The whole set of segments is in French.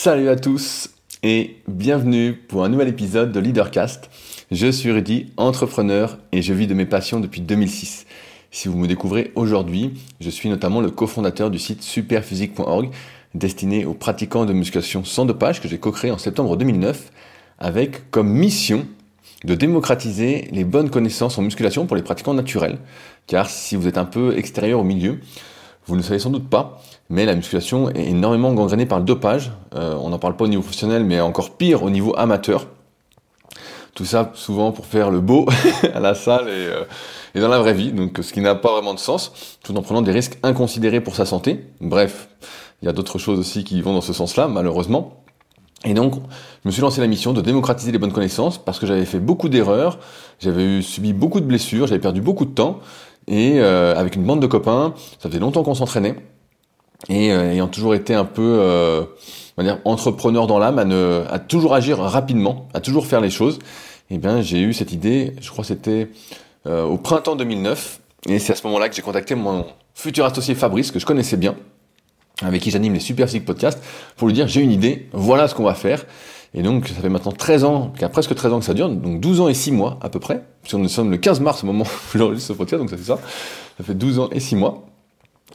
Salut à tous et bienvenue pour un nouvel épisode de Leadercast. Je suis Rudy, entrepreneur et je vis de mes passions depuis 2006. Si vous me découvrez aujourd'hui, je suis notamment le cofondateur du site superphysique.org destiné aux pratiquants de musculation sans dopage que j'ai co-créé en septembre 2009 avec comme mission de démocratiser les bonnes connaissances en musculation pour les pratiquants naturels. Car si vous êtes un peu extérieur au milieu, vous ne le savez sans doute pas, mais la musculation est énormément gangrénée par le dopage. Euh, on n'en parle pas au niveau professionnel, mais encore pire au niveau amateur. Tout ça souvent pour faire le beau à la salle et, euh, et, dans la vraie vie, donc ce qui n'a pas vraiment de sens, tout en prenant des risques inconsidérés pour sa santé. Bref, il y a d'autres choses aussi qui vont dans ce sens-là, malheureusement. Et donc, je me suis lancé la mission de démocratiser les bonnes connaissances parce que j'avais fait beaucoup d'erreurs, j'avais subi beaucoup de blessures, j'avais perdu beaucoup de temps, et euh, avec une bande de copains, ça faisait longtemps qu'on s'entraînait, et euh, ayant toujours été un peu, euh, entrepreneur dans l'âme, à, toujours agir rapidement, à toujours faire les choses, eh bien j'ai eu cette idée, je crois que c'était au printemps 2009, et c'est à ce moment-là que j'ai contacté mon futur associé Fabrice, que je connaissais bien, avec qui j'anime les Super Physique Podcasts, pour lui dire j'ai une idée, voilà ce qu'on va faire. Et donc, ça fait maintenant 13 ans, a presque 13 ans que ça dure, donc 12 ans et 6 mois à peu près, puisque nous sommes le 15 mars au moment où j'enregistre ce podcast, donc ça fait ça, ça fait 12 ans et 6 mois.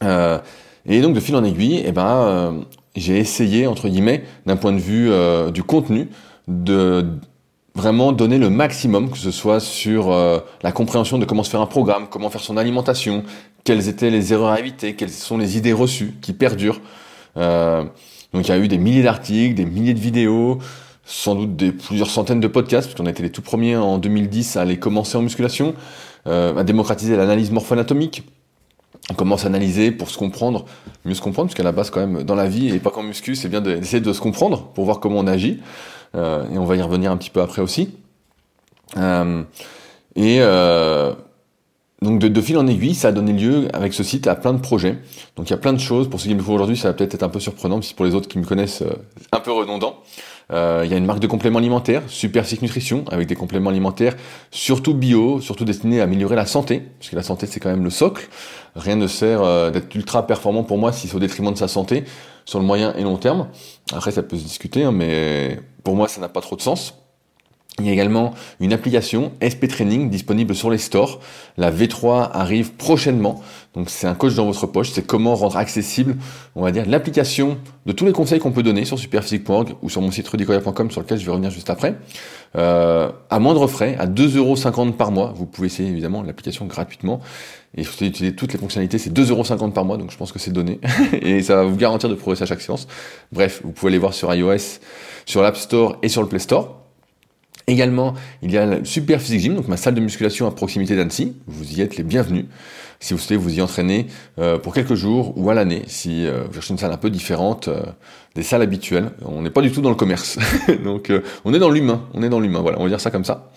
Euh, et donc, de fil en aiguille, eh ben, euh, j'ai essayé, entre guillemets, d'un point de vue euh, du contenu, de vraiment donner le maximum, que ce soit sur la compréhension de comment se faire un programme, comment faire son alimentation, quelles étaient les erreurs à éviter, quelles sont les idées reçues qui perdurent. Donc il y a eu des milliers d'articles, des milliers de vidéos, sans doute des plusieurs centaines de podcasts, parce qu'on a été les tout premiers en 2010 à aller commencer en musculation, euh, à démocratiser l'analyse morpho-anatomique. On commence à analyser pour se comprendre, mieux se comprendre, parce qu'à la base quand même dans la vie, et pas qu'en muscu, c'est bien d'essayer de se comprendre pour voir comment on agit. Euh, et on va y revenir un petit peu après aussi. Euh, et euh, donc de, de, fil en aiguille, ça a donné lieu avec ce site à plein de projets. Donc il y a plein de choses. Pour ceux qui me font aujourd'hui, ça va peut-être être un peu surprenant, mais pour les autres qui me connaissent, euh, un peu redondant. Euh, il y a une marque de compléments alimentaires, Super Six Nutrition, avec des compléments alimentaires surtout bio, surtout destinés à améliorer la santé, parce que la santé c'est quand même le socle. Rien ne sert euh, d'être ultra performant pour moi si c'est au détriment de sa santé sur le moyen et long terme. Après ça peut se discuter, hein, mais pour moi ça n'a pas trop de sens. Il y a également une application SP Training disponible sur les stores. La V3 arrive prochainement. Donc c'est un coach dans votre poche. C'est comment rendre accessible, on va dire, l'application de tous les conseils qu'on peut donner sur superphysique.org ou sur mon site rudicoya.com sur lequel je vais revenir juste après. Euh, à moindre frais, à 2,50€ par mois. Vous pouvez essayer évidemment l'application gratuitement. Et faut utiliser toutes les fonctionnalités. C'est 2,50€ par mois. Donc je pense que c'est donné. et ça va vous garantir de progresser à chaque séance. Bref, vous pouvez aller voir sur iOS, sur l'App Store et sur le Play Store. Également, il y a le Super Physique Gym, donc ma salle de musculation à proximité d'Annecy. Vous y êtes les bienvenus. Si vous souhaitez vous y entraîner euh, pour quelques jours ou à l'année, si euh, vous cherchez une salle un peu différente euh, des salles habituelles. On n'est pas du tout dans le commerce. donc euh, on est dans l'humain. On est dans l'humain. Voilà, on va dire ça comme ça.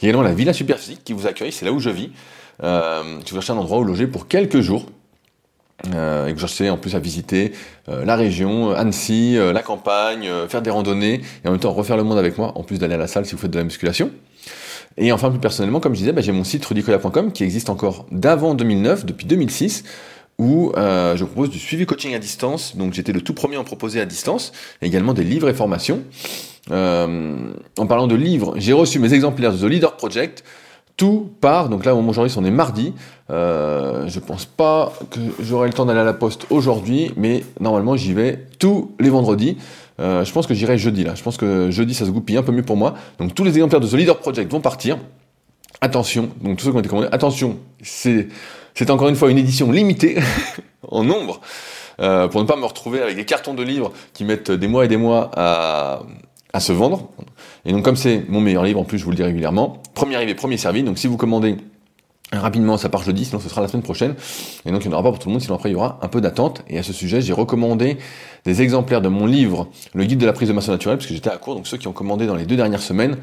Il y a également la Villa Super Physique qui vous accueille. C'est là où je vis. Euh, si vous cherchez un endroit où loger pour quelques jours, euh, et que cherchez en plus à visiter euh, la région, Annecy, euh, la campagne, faire des randonnées et en même temps refaire le monde avec moi, en plus d'aller à la salle si vous faites de la musculation. Et enfin plus personnellement, comme je disais, bah, j'ai mon site rudicola.com qui existe encore d'avant 2009, depuis 2006, où je propose du suivi coaching à distance. Donc j'étais le tout premier à en proposer à distance, et également des livres et formations. En parlant de livres, j'ai reçu mes exemplaires de The Leader Project. Tout part, donc là au moment où j'enregistre on est mardi, euh, je pense pas que j'aurai le temps d'aller à la poste aujourd'hui, mais normalement j'y vais tous les vendredis. Euh, je pense que j'irai jeudi là, je pense que jeudi ça se goupille un peu mieux pour moi. Donc tous les exemplaires de The Leader Project vont partir. Attention, donc tous ceux qui ont été commandés, attention, c'est encore une fois une édition limitée en nombre. Euh, pour ne pas me retrouver avec des cartons de livres qui mettent des mois et des mois à, à se vendre. Et donc comme c'est mon meilleur livre, en plus je vous le dis régulièrement, premier arrivé, premier servi, donc si vous commandez rapidement, ça part jeudi, sinon ce sera la semaine prochaine. Et donc il n'y en aura pas pour tout le monde, sinon après il y aura un peu d'attente. Et à ce sujet, j'ai recommandé des exemplaires de mon livre, Le guide de la prise de masse naturelle, parce que j'étais à court, donc ceux qui ont commandé dans les deux dernières semaines,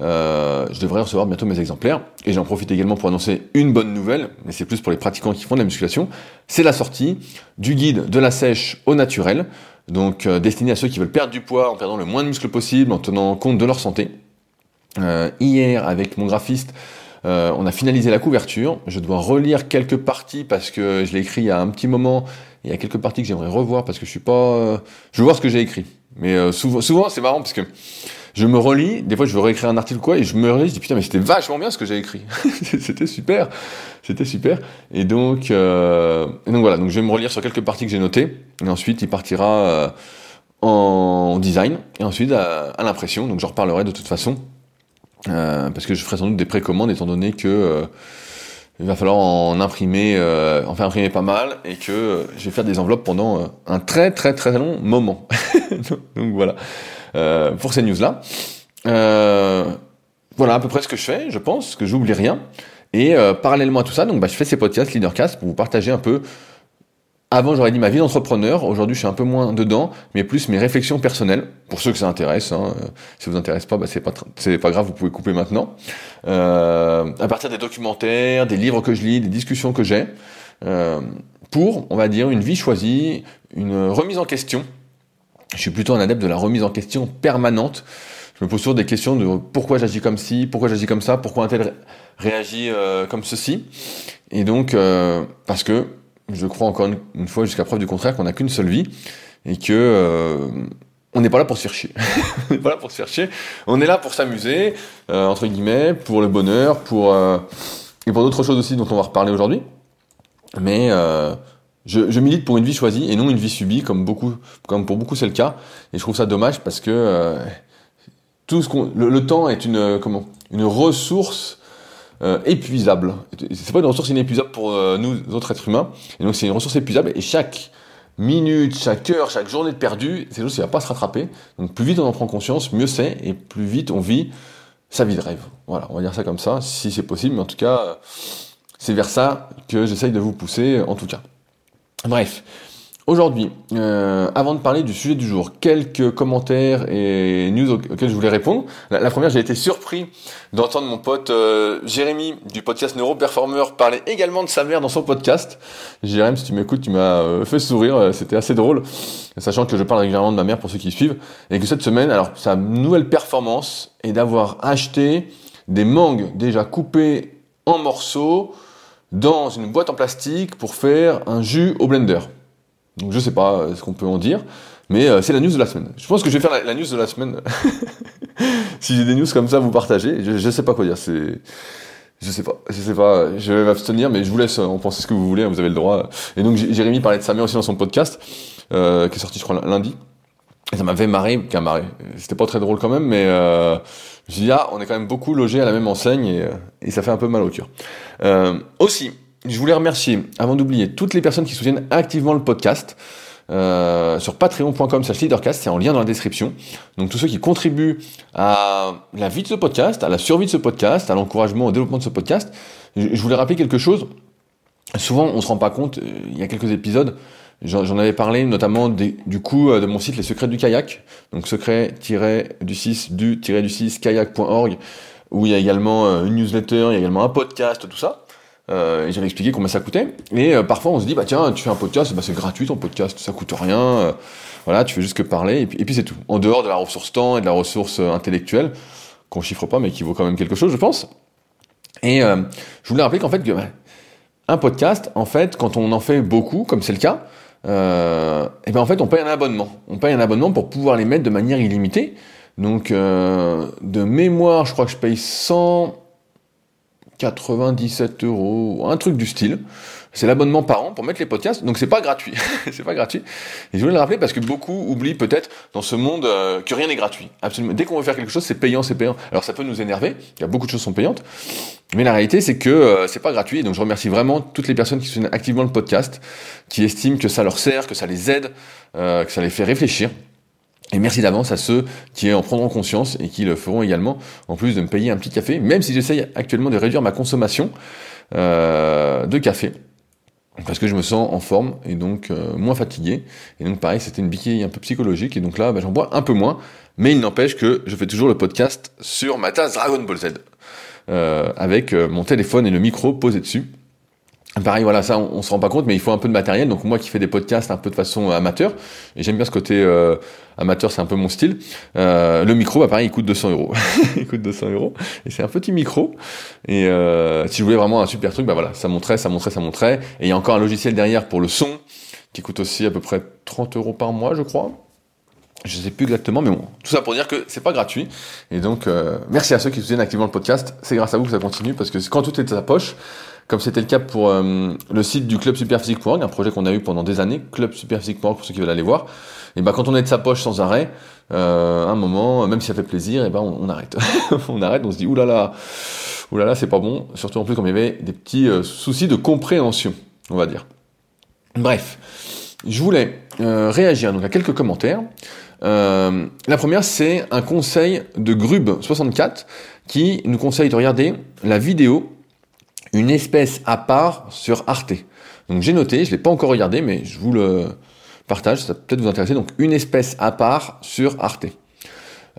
euh, je devrais recevoir bientôt mes exemplaires. Et j'en profite également pour annoncer une bonne nouvelle, mais c'est plus pour les pratiquants qui font de la musculation. C'est la sortie du guide de la sèche au naturel, donc euh, destiné à ceux qui veulent perdre du poids en perdant le moins de muscles possible, en tenant compte de leur santé. Euh, hier, avec mon graphiste, euh, on a finalisé la couverture. Je dois relire quelques parties parce que je l'ai écrit il y a un petit moment. Il y a quelques parties que j'aimerais revoir parce que je suis pas. Je veux voir ce que j'ai écrit. Mais souvent, souvent c'est marrant parce que je me relis, des fois je veux réécrire un article quoi, et je me relis, je dis putain mais c'était vachement bien ce que j'ai écrit, c'était super, c'était super. Et donc, euh, donc voilà, donc je vais me relire sur quelques parties que j'ai notées, et ensuite il partira euh, en design, et ensuite à, l'impression, donc j'en reparlerai de toute façon, euh, parce que je ferai sans doute des précommandes étant donné que il va falloir en imprimer, en faire imprimer pas mal, et que je vais faire des enveloppes pendant un très très très long moment. donc voilà. Euh, pour ces news-là. Euh, voilà à peu près ce que je fais, je pense, que j'oublie rien. Et euh, parallèlement à tout ça, donc bah, je fais ces podcasts Leadercast pour vous partager un peu. Avant, j'aurais dit ma vie d'entrepreneur. Aujourd'hui, je suis un peu moins dedans, mais plus mes réflexions personnelles. Pour ceux que ça intéresse, hein. si ça vous intéresse pas, bah, c'est pas c'est pas grave, vous pouvez couper maintenant. Euh, à partir des documentaires, des livres que je lis, des discussions que j'ai, euh, pour, on va dire, une vie choisie, une remise en question je suis plutôt un adepte de la remise en question permanente. Je me pose toujours des questions de pourquoi j'agis comme ci, pourquoi j'agis comme ça, pourquoi un tel réagit euh, comme ceci. Et donc, euh, parce que je crois encore une, fois, jusqu'à preuve du contraire, qu'on n'a qu'une seule vie et que euh, on n'est pas là pour se faire chier. on n'est pas là pour se faire chier. On est là pour s'amuser, entre guillemets, pour le bonheur, pour et pour d'autres choses aussi dont on va reparler aujourd'hui. Mais je, je, milite pour une vie choisie et non une vie subie, comme beaucoup, comme pour beaucoup c'est le cas. Et je trouve ça dommage parce que euh, tout ce qu'on, le, temps est une euh, comment, une ressource euh, épuisable. C'est pas une ressource inépuisable pour euh, nous autres êtres humains. Et donc c'est une ressource épuisable et chaque minute, chaque heure, chaque journée de perdu, c'est quelque chose qui va pas se rattraper. Donc plus vite on en prend conscience, mieux c'est et plus vite on vit sa vie de rêve. Voilà, on va dire ça comme ça, si c'est possible. Mais en tout cas, c'est vers ça que j'essaye de vous pousser, en tout cas. Bref, aujourd'hui, euh, avant de parler du sujet du jour, quelques commentaires et news auxquels je voulais répondre. La, première, j'ai été surpris d'entendre mon pote euh, Jérémy du podcast Neuroperformer parler également de sa mère dans son podcast. Jérémy, si tu m'écoutes, tu m'as euh, fait sourire, c'était assez drôle, sachant que je parle régulièrement de ma mère pour ceux qui suivent, et que cette semaine, alors sa nouvelle performance est d'avoir acheté des mangues déjà coupées en morceaux dans une boîte en plastique pour faire un jus au blender. Donc je sais pas euh, ce qu'on peut en dire, mais euh, c'est la news de la semaine. Je pense que je vais faire la, news de la semaine. si j'ai des news comme ça, vous partagez. Je, je sais pas quoi dire. C'est, je sais pas, je sais pas. Je vais m'abstenir, mais je vous laisse en penser ce que vous voulez. Hein, vous avez le droit. Et donc Jérémy parlait de sa mère aussi dans son podcast, euh, qui est sorti je crois lundi. Et ça m'avait marré, qu'un marré. C'était pas très drôle quand même, mais euh, je ah, on est quand même beaucoup logés à la même enseigne et, et ça fait un peu mal au cœur. Euh, aussi, je voulais remercier, avant d'oublier, toutes les personnes qui soutiennent activement le podcast. Euh, sur patreon.com slash leadercast, c'est en lien dans la description. Donc tous ceux qui contribuent à la vie de ce podcast, à la survie de ce podcast, à l'encouragement, au développement de ce podcast, je, voulais rappeler quelque chose. Souvent, on se rend pas compte, euh, il y a quelques épisodes, j'en avais parlé notamment du coup euh, de mon site Les Secrets du Kayak, donc secret-du-6 du-du-6 kayak.org, où il y a également une newsletter, il y a également un podcast, tout ça. Euh, j'avais expliqué combien ça coûtait. Et euh, parfois on se dit bah tiens tu fais un podcast, bah, c'est gratuit ton podcast, ça coûte rien. Euh, voilà, tu fais juste que parler et puis, c'est tout. En dehors de la ressource temps et de la ressource euh, intellectuelle qu'on chiffre pas mais qui vaut quand même quelque chose, je pense. Et je voulais rappeler qu'en fait bah, un podcast, en fait, quand on en fait beaucoup, comme c'est le cas, et ben en fait on paye un abonnement. On paye un abonnement pour pouvoir les mettre de manière illimitée. Donc de mémoire, je crois que je paye 100 97 euros, un truc du style. C'est l'abonnement par an pour mettre les podcasts, donc c'est pas gratuit. c'est pas gratuit. Et je voulais le rappeler parce que beaucoup oublient peut-être dans ce monde euh, que rien n'est gratuit. Absolument. Dès qu'on veut faire quelque chose, c'est payant, c'est payant. Alors ça peut nous énerver. Il y a beaucoup de choses qui sont payantes, mais la réalité c'est que euh, c'est pas gratuit. Donc je remercie vraiment toutes les personnes qui soutiennent activement le podcast, qui estiment que ça leur sert, que ça les aide, euh, que ça les fait réfléchir. Et merci d'avance à ceux qui en prendront conscience et qui le feront également, en plus de me payer un petit café, même si j'essaye actuellement de réduire ma consommation de café, parce que je me sens en forme et donc euh, moins fatigué. Et donc pareil, c'était une biquille un peu psychologique, et donc là, bah, j'en bois un peu moins, mais il n'empêche que je fais toujours le podcast sur ma tasse Dragon Ball Z, euh, avec mon téléphone et le micro posé dessus. Pareil, voilà, ça, on, se rend pas compte, mais il faut un peu de matériel. Donc moi qui fais des podcasts un peu de façon amateur, et j'aime bien ce côté euh, amateur, c'est un peu mon style. Euh, le micro, bah pareil, il coûte 200 euros. il coûte 200 euros, et c'est un petit micro. Et euh, si je voulais vraiment un super truc, bah voilà, ça montrait, ça montrait, ça montrait. Et il y a encore un logiciel derrière pour le son, qui coûte aussi à peu près 30 euros par mois, je crois. Je sais plus exactement, mais bon, tout ça pour dire que c'est pas gratuit. Et donc, euh, merci à ceux qui soutiennent activement le podcast. C'est grâce à vous que ça continue, parce que quand tout est de sa poche, comme c'était le cas pour euh, le site du club superphysique.org, un projet qu'on a eu pendant des années, club superphysique.org pour ceux qui veulent aller voir. Et ben quand on est de sa poche sans arrêt, euh, un moment, même si ça fait plaisir, et ben on, arrête. on arrête, on se dit oulala, oulala, c'est pas bon. Surtout en plus comme il y avait des petits euh, soucis de compréhension, on va dire. Bref, je voulais réagir donc à quelques commentaires. La première, c'est un conseil de Grub64 qui nous conseille de regarder la vidéo Une espèce à part sur Arte. Donc j'ai noté, je l'ai pas encore regardé, mais je vous le partage, ça peut peut-être vous intéresser. Donc Une espèce à part sur Arte.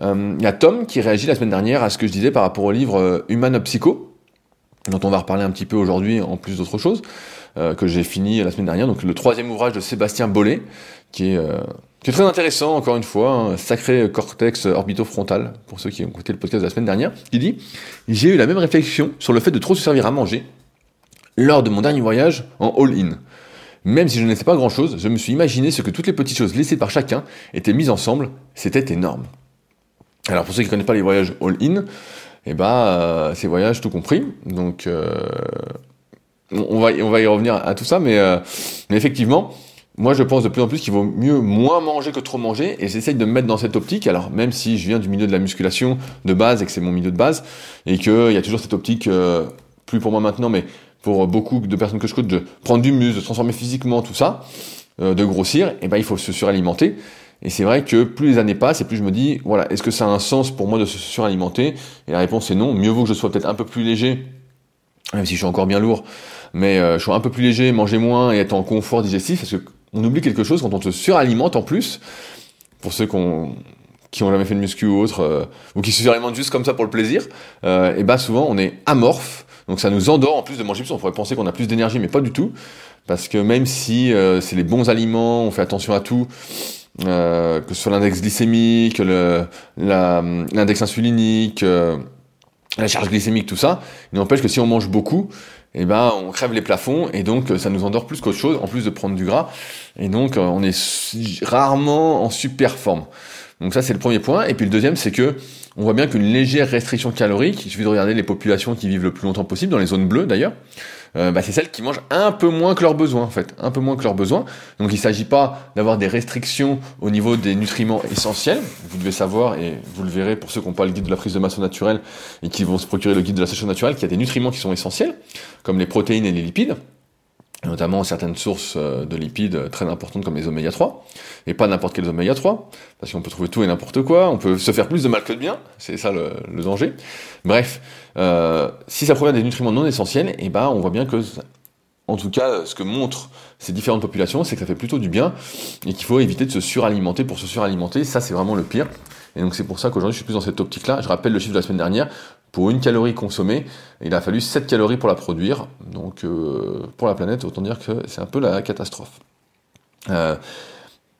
Euh, il y a Tom qui réagit la semaine dernière à ce que je disais par rapport au livre euh, Human Psycho, dont on va reparler un petit peu aujourd'hui en plus d'autres choses, que j'ai fini la semaine dernière. Donc le troisième ouvrage de Sébastien Bollet, qui est c'est très intéressant, encore une fois, un sacré cortex orbitofrontal, pour ceux qui ont écouté le podcast de la semaine dernière, qui dit J'ai eu la même réflexion sur le fait de trop se servir à manger lors de mon dernier voyage en all-in. Même si je ne pas grand-chose, je me suis imaginé ce que toutes les petites choses laissées par chacun étaient mises ensemble, c'était énorme. Alors pour ceux qui ne connaissent pas les voyages all-in, eh ben, euh, ces voyages tout compris, donc euh, on, va, on va y revenir à tout ça, mais, euh, mais effectivement, moi, je pense de plus en plus qu'il vaut mieux moins manger que trop manger, et j'essaye de me mettre dans cette optique. Alors, même si je viens du milieu de la musculation de base et que c'est mon milieu de base, et qu'il y a toujours cette optique, euh, plus pour moi maintenant, mais pour beaucoup de personnes que je coach, de prendre du muscle, de transformer physiquement, tout ça, euh, de grossir, et eh ben il faut se suralimenter. Et c'est vrai que plus les années passent, et plus je me dis, voilà, est-ce que ça a un sens pour moi de se suralimenter Et la réponse est non. Mieux vaut que je sois peut-être un peu plus léger, même si je suis encore bien lourd, mais euh, je sois un peu plus léger, manger moins et être en confort digestif, parce que on oublie quelque chose quand on se suralimente en plus. Pour ceux qui ont, jamais fait de muscu ou autre, euh, ou qui se suralimentent juste comme ça pour le plaisir, euh, et bah souvent on est amorphe, donc ça nous endort en plus de manger plus. On pourrait penser qu'on a plus d'énergie, mais pas du tout, parce que même si euh, c'est les bons aliments, on fait attention à tout, que ce soit l'index glycémique, l'index insulinique, la charge glycémique, tout ça, il n'empêche que si on mange beaucoup, eh ben on crève les plafonds et donc ça nous endort plus qu'autre chose, en plus de prendre du gras. Et donc on est rarement en super forme. Donc ça c'est le premier point. Et puis le deuxième c'est que on voit bien qu'une légère restriction calorique, il suffit de regarder les populations qui vivent le plus longtemps possible, dans les zones bleues d'ailleurs, euh, bah, c'est celles qui mangent un peu moins que leurs besoins en fait, un peu moins que leurs besoins. Donc il ne s'agit pas d'avoir des restrictions au niveau des nutriments essentiels. Vous devez savoir, et vous le verrez pour ceux qui n'ont pas le guide de la prise de masse naturelle et qui vont se procurer le guide de la sèche naturelle, qu'il y a des nutriments qui sont essentiels, comme les protéines et les lipides notamment certaines sources euh, de lipides très importantes comme les oméga 3, et pas n'importe quels oméga 3, parce qu'on peut trouver tout et n'importe quoi, on peut se faire plus de mal que de bien, c'est ça le, danger. Bref, euh, si ça provient des nutriments non essentiels, et eh ben on voit bien que, en tout cas, ce que montrent ces différentes populations, c'est que ça fait plutôt du bien, et qu'il faut éviter de se suralimenter pour se suralimenter, ça c'est vraiment le pire. Et donc c'est pour ça qu'aujourd'hui je suis plus dans cette optique-là. Je rappelle le chiffre de la semaine dernière, pour une calorie consommée, il a fallu 7 calories pour la produire. Donc euh, pour la planète, autant dire que c'est un peu la catastrophe. Euh,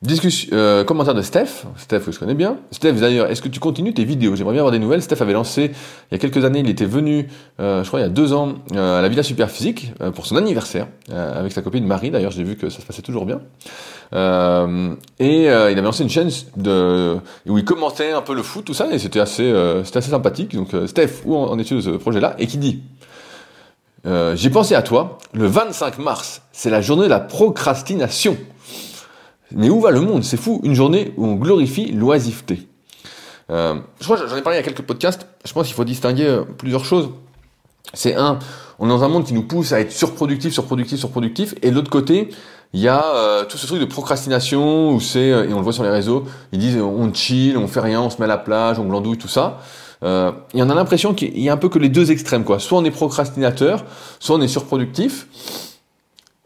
discussion, euh, commentaire de Steph, Steph je connais bien. Steph d'ailleurs, est-ce que tu continues tes vidéos? J'aimerais bien avoir des nouvelles. Steph avait lancé il y a quelques années, il était venu, je crois il y a deux ans, à la Villa Superphysique pour son anniversaire avec sa copine Marie. D'ailleurs, j'ai vu que ça se passait toujours bien. Euh, et euh, il avait lancé une chaîne où il commentait un peu le foot, tout ça, et c'était assez, euh, assez sympathique. Donc, Steph, où en, es-tu de ce projet-là? Et qui dit J'ai pensé à toi, le 25 mars, c'est la journée de la procrastination. Mais où va le monde? C'est fou, une journée où on glorifie l'oisiveté. je crois j'en ai parlé il y a quelques podcasts, je pense qu'il faut distinguer plusieurs choses. C'est un, on est dans un monde qui nous pousse à être surproductif, surproductif, surproductif, et de l'autre côté, il y a euh, tout ce truc de procrastination où c'est, euh, et on le voit sur les réseaux, ils disent on chill, on fait rien, on se met à la plage, on glandouille, tout ça. Euh, et on a l'impression qu'il y a un peu que les deux extrêmes, quoi. Soit on est procrastinateur, soit on est surproductif.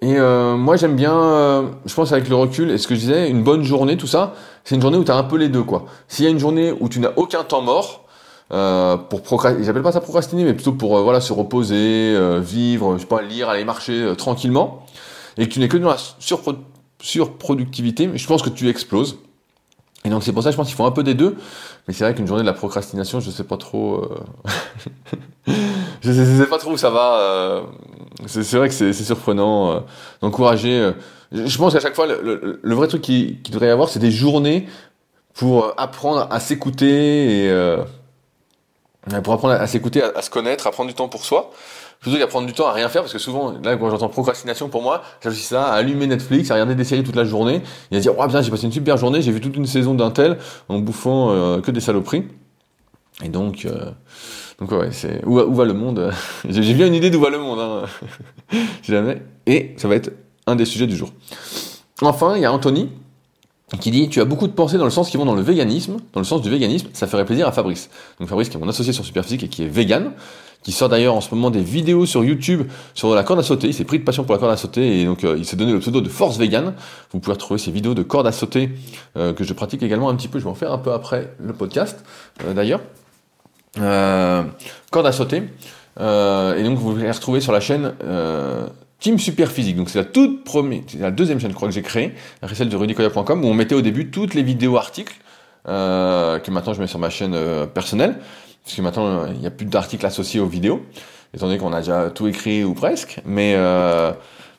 Et euh, moi j'aime bien, euh, je pense avec le recul, et ce que je disais, une bonne journée, tout ça, c'est une journée où tu as un peu les deux, quoi. S'il y a une journée où tu n'as aucun temps mort, euh, pour procrastiner, j'appelle pas ça procrastiner, mais plutôt pour voilà se reposer, vivre, je sais pas, lire, aller marcher tranquillement et que tu n'es que dans la surproductivité, je pense que tu exploses. Et donc c'est pour ça je pense qu'il faut un peu des deux. Mais c'est vrai qu'une journée de la procrastination, je sais pas trop. Euh... je, sais, sais, pas trop où ça va. Euh... C'est vrai que c'est surprenant euh, d'encourager. Euh, je pense qu'à chaque fois, le, vrai truc qui, qui devrait y avoir, c'est des journées pour apprendre à s'écouter et pour apprendre à, s'écouter, à, se connaître, à prendre du temps pour soi, plutôt qu'à prendre du temps à rien faire, parce que souvent, là, quand j'entends procrastination pour moi, j'associe ça à allumer Netflix, à regarder des séries toute la journée, et à dire, oh bien, j'ai passé une super journée, j'ai vu toute une saison d'un tel, en bouffant euh, que des saloperies. Et donc, euh, donc ouais, c'est où, va le monde J'ai bien une idée d'où va le monde, hein. jamais. Et ça va être un des sujets du jour. Enfin, il y a Anthony qui dit tu as beaucoup de pensées dans le sens qui vont dans le véganisme, dans le sens du véganisme, ça ferait plaisir à Fabrice. Donc Fabrice qui est mon associé sur Superphysique et qui est vegan, qui sort d'ailleurs en ce moment des vidéos sur YouTube sur la corde à sauter. Il s'est pris de passion pour la corde à sauter et donc euh, il s'est donné le pseudo de Force Vegan. Vous pouvez retrouver ces vidéos de corde à sauter euh, que je pratique également un petit peu. Je vais en faire un peu après le podcast euh, d'ailleurs. corde à sauter. et donc vous les retrouver sur la chaîne Team Super Physique. Donc c'est la toute première, c'est la deuxième chaîne je crois que j'ai créée, celle de rudicoya.com où on mettait au début toutes les vidéos articles que maintenant je mets sur ma chaîne personnelle parce que maintenant il n'y a plus d'articles associés aux vidéos, étant donné qu'on a déjà tout écrit ou presque. Mais euh,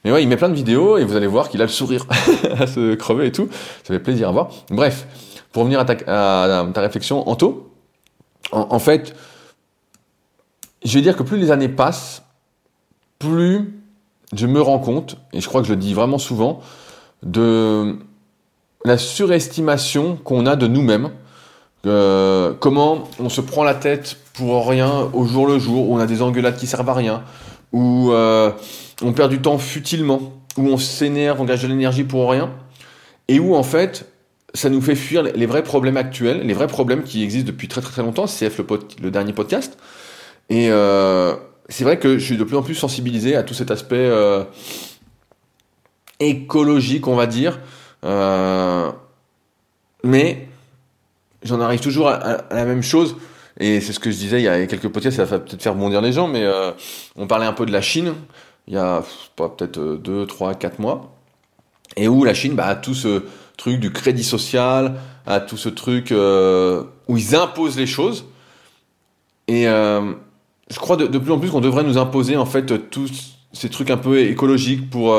mais ouais, il met plein de vidéos et vous allez voir qu'il a le sourire à se crever et tout. Ça fait plaisir à voir. Bref, pour revenir à ta, à ta réflexion, Anto, en, en fait, je vais dire que plus les années passent, plus je me rends compte, et je crois que je le dis vraiment souvent, de la surestimation qu'on a de nous-mêmes euh, comment on se prend la tête pour rien au jour le jour, où on a des engueulades qui servent à rien, où euh, on perd du temps futilement, où on s'énerve, on gage de l'énergie pour rien, et où en fait ça nous fait fuir les vrais problèmes actuels, les vrais problèmes qui existent depuis très très très longtemps, CF le, le dernier podcast, et euh, c'est vrai que je suis de plus en plus sensibilisé à tout cet aspect écologique, on va dire, mais j'en arrive toujours à, la même chose. Et c'est ce que je disais il y a quelques podcasts, ça va peut-être faire bondir les gens, mais euh, on parlait un peu de la Chine il y a peut-être 2, 3, 4 mois. Et où la Chine bah, a tout ce truc du crédit social, a tout ce truc euh, où ils imposent les choses. Et euh, je crois de, de, plus en plus qu'on devrait nous imposer en fait tous ces trucs un peu écologiques pour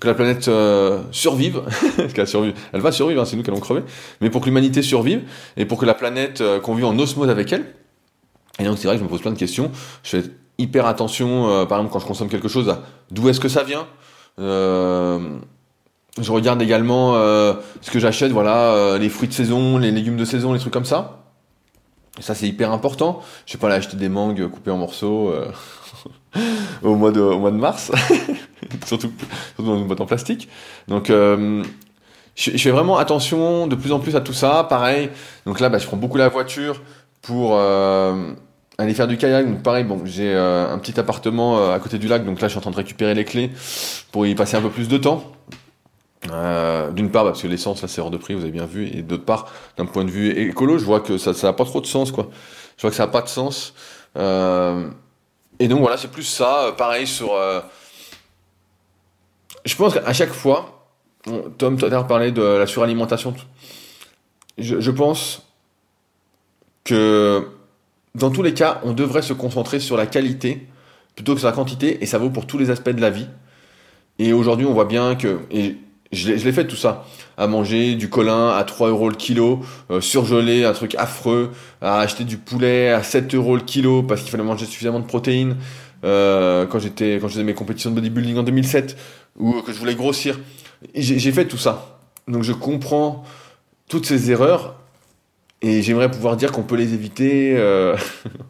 que la planète euh, survive, qu'elle survive, elle va survivre, hein, c'est nous qui allons crever, mais pour que l'humanité survive et pour que la planète euh, qu'on vit en osmose avec elle. Et donc c'est vrai que je me pose plein de questions. Je fais hyper attention, euh, par exemple quand je consomme quelque chose, d'où est-ce que ça vient. Euh, je regarde également ce que j'achète, voilà, les fruits de saison, les légumes de saison, les trucs comme ça. Et ça c'est hyper important. Je vais pas aller acheter des mangues coupées en morceaux au mois de mois de mars. surtout, dans une boîte en plastique. Donc, euh, je, fais vraiment attention de plus en plus à tout ça. Pareil, donc là, bah, je prends beaucoup la voiture pour euh, aller faire du kayak. Donc pareil, j'ai euh, un petit appartement à côté du lac, donc là, je suis en train de récupérer les clés pour y passer un peu plus de temps. d'une part bah, parce que l'essence là c'est hors de prix vous avez bien vu et d'autre part d'un point de vue écolo je vois que ça ça a pas trop de sens quoi je vois que ça a pas de sens et donc voilà c'est plus ça pareil sur je pense qu'à chaque fois, Tom, tu as parlé de la suralimentation. Je, je, pense que dans tous les cas, on devrait se concentrer sur la qualité plutôt que sur la quantité, et ça vaut pour tous les aspects de la vie. Et aujourd'hui, on voit bien que, et je l'ai fait tout ça, à manger du colin à 3 euros le kilo, euh, surgelé, un truc affreux, à acheter du poulet à 7 euros le kilo parce qu'il fallait manger suffisamment de protéines. Euh, quand j'étais, quand je faisais mes compétitions de bodybuilding en 2007, ou que je voulais grossir. J'ai fait tout ça. Donc je comprends toutes ces erreurs et j'aimerais pouvoir dire qu'on peut les éviter euh,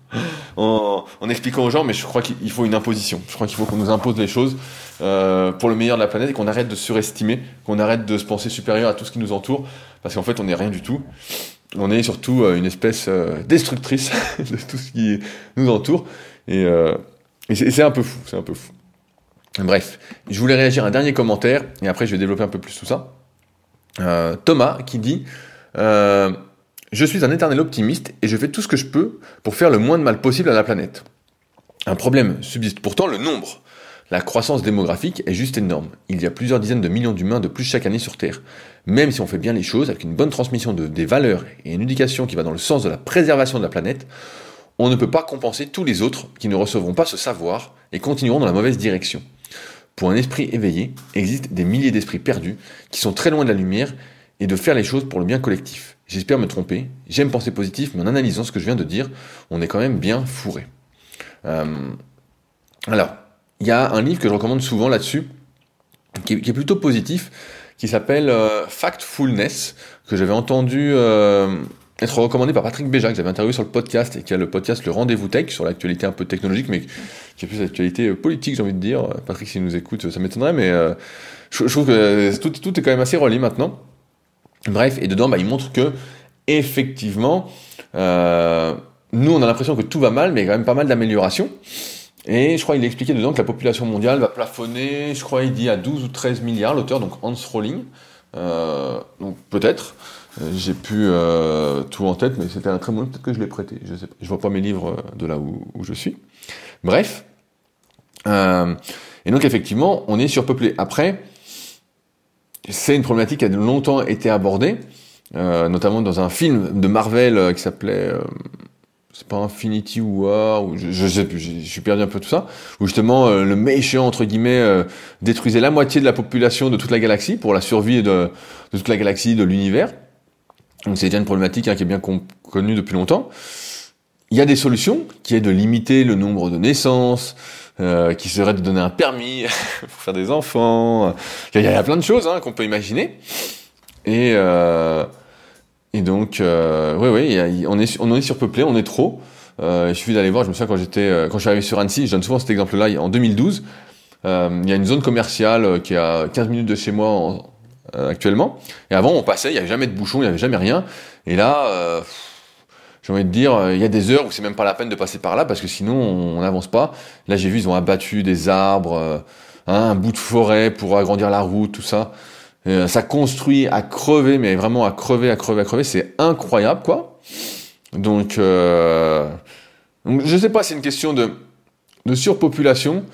en, en, expliquant aux gens, mais je crois qu'il faut une imposition. Je crois qu'il faut qu'on nous impose les choses euh, pour le meilleur de la planète et qu'on arrête de surestimer, qu'on arrête de se penser supérieur à tout ce qui nous entoure, parce qu'en fait on n'est rien du tout. On est surtout euh, une espèce euh, destructrice de tout ce qui nous entoure et, euh, et c'est un peu fou, c'est un peu fou. Bref, je voulais réagir à un dernier commentaire, et après je vais développer un peu plus tout ça. Euh, Thomas qui dit euh, Je suis un éternel optimiste et je fais tout ce que je peux pour faire le moins de mal possible à la planète. Un problème subsiste pourtant, le nombre. La croissance démographique est juste énorme. Il y a plusieurs dizaines de millions d'humains de plus chaque année sur Terre. Même si on fait bien les choses, avec une bonne transmission de, des valeurs et une éducation qui va dans le sens de la préservation de la planète, on ne peut pas compenser tous les autres qui ne recevront pas ce savoir et continueront dans la mauvaise direction. Pour un esprit éveillé, existent des milliers d'esprits perdus qui sont très loin de la lumière et de faire les choses pour le bien collectif. J'espère me tromper. J'aime penser positif, mais en analysant ce que je viens de dire, on est quand même bien fourré. Euh, alors, il y a un livre que je recommande souvent là-dessus, qui, est plutôt positif, qui s'appelle euh, Factfulness, que j'avais entendu euh, être recommandé par Patrick Béja, que j'avais interviewé sur le podcast, et qui a le podcast Le Rendez-vous Tech, sur l'actualité un peu technologique, mais qui a plus l'actualité politique, j'ai envie de dire. Patrick, s'il nous écoute, ça m'étonnerait, mais je, trouve que tout, tout, est quand même assez relié maintenant. Bref, et dedans, bah, il montre que, effectivement, euh, nous, on a l'impression que tout va mal, mais il y a quand même pas mal d'améliorations. Et je crois qu'il expliquait dedans que la population mondiale va plafonner, je crois il dit à 12 ou 13 milliards, l'auteur, donc Hans Rowling. Euh, donc peut-être, euh, j'ai plus tout en tête, mais c'était un très bon livre, peut-être que je l'ai prêté, je sais pas, je vois pas mes livres de là où je suis. Bref. et donc effectivement, on est surpeuplé. Après, c'est une problématique qui a longtemps été abordée, euh, notamment dans un film de Marvel euh, qui s'appelait euh, c'est pas Infinity War ou je, je sais plus, suis perdu un peu tout ça, où justement le méchant entre guillemets détruisait la moitié de la population de toute la galaxie pour la survie de, de toute la galaxie, de l'univers. Donc c'est déjà une problématique hein, qui est bien connue depuis longtemps. Il y a des solutions qui est de limiter le nombre de naissances, euh, qui serait de donner un permis pour faire des enfants. Il y, a, plein de choses hein, qu'on peut imaginer. Et, euh, donc, euh, oui, oui, on, est, on est surpeuplé, on est trop. Il suffit d'aller voir, je me souviens quand j'étais, quand je suis arrivé sur Annecy, je donne souvent cet exemple-là, en 2012, euh, il y a une zone commerciale qui est à 15 minutes de chez moi actuellement. Et avant, on passait, il n'y avait jamais de bouchon, il n'y avait jamais rien. Et là, j'ai envie de dire, euh, il y a des heures où c'est même pas la peine de passer par là parce que sinon on n'avance pas. Là j'ai vu, ils ont abattu des arbres, euh, hein, un bout de forêt pour agrandir la route, tout ça. Euh, ça construit à crever, mais vraiment à crever, à crever, à crever. C'est incroyable, quoi. Donc, euh, donc je sais pas, c'est une question de, surpopulation.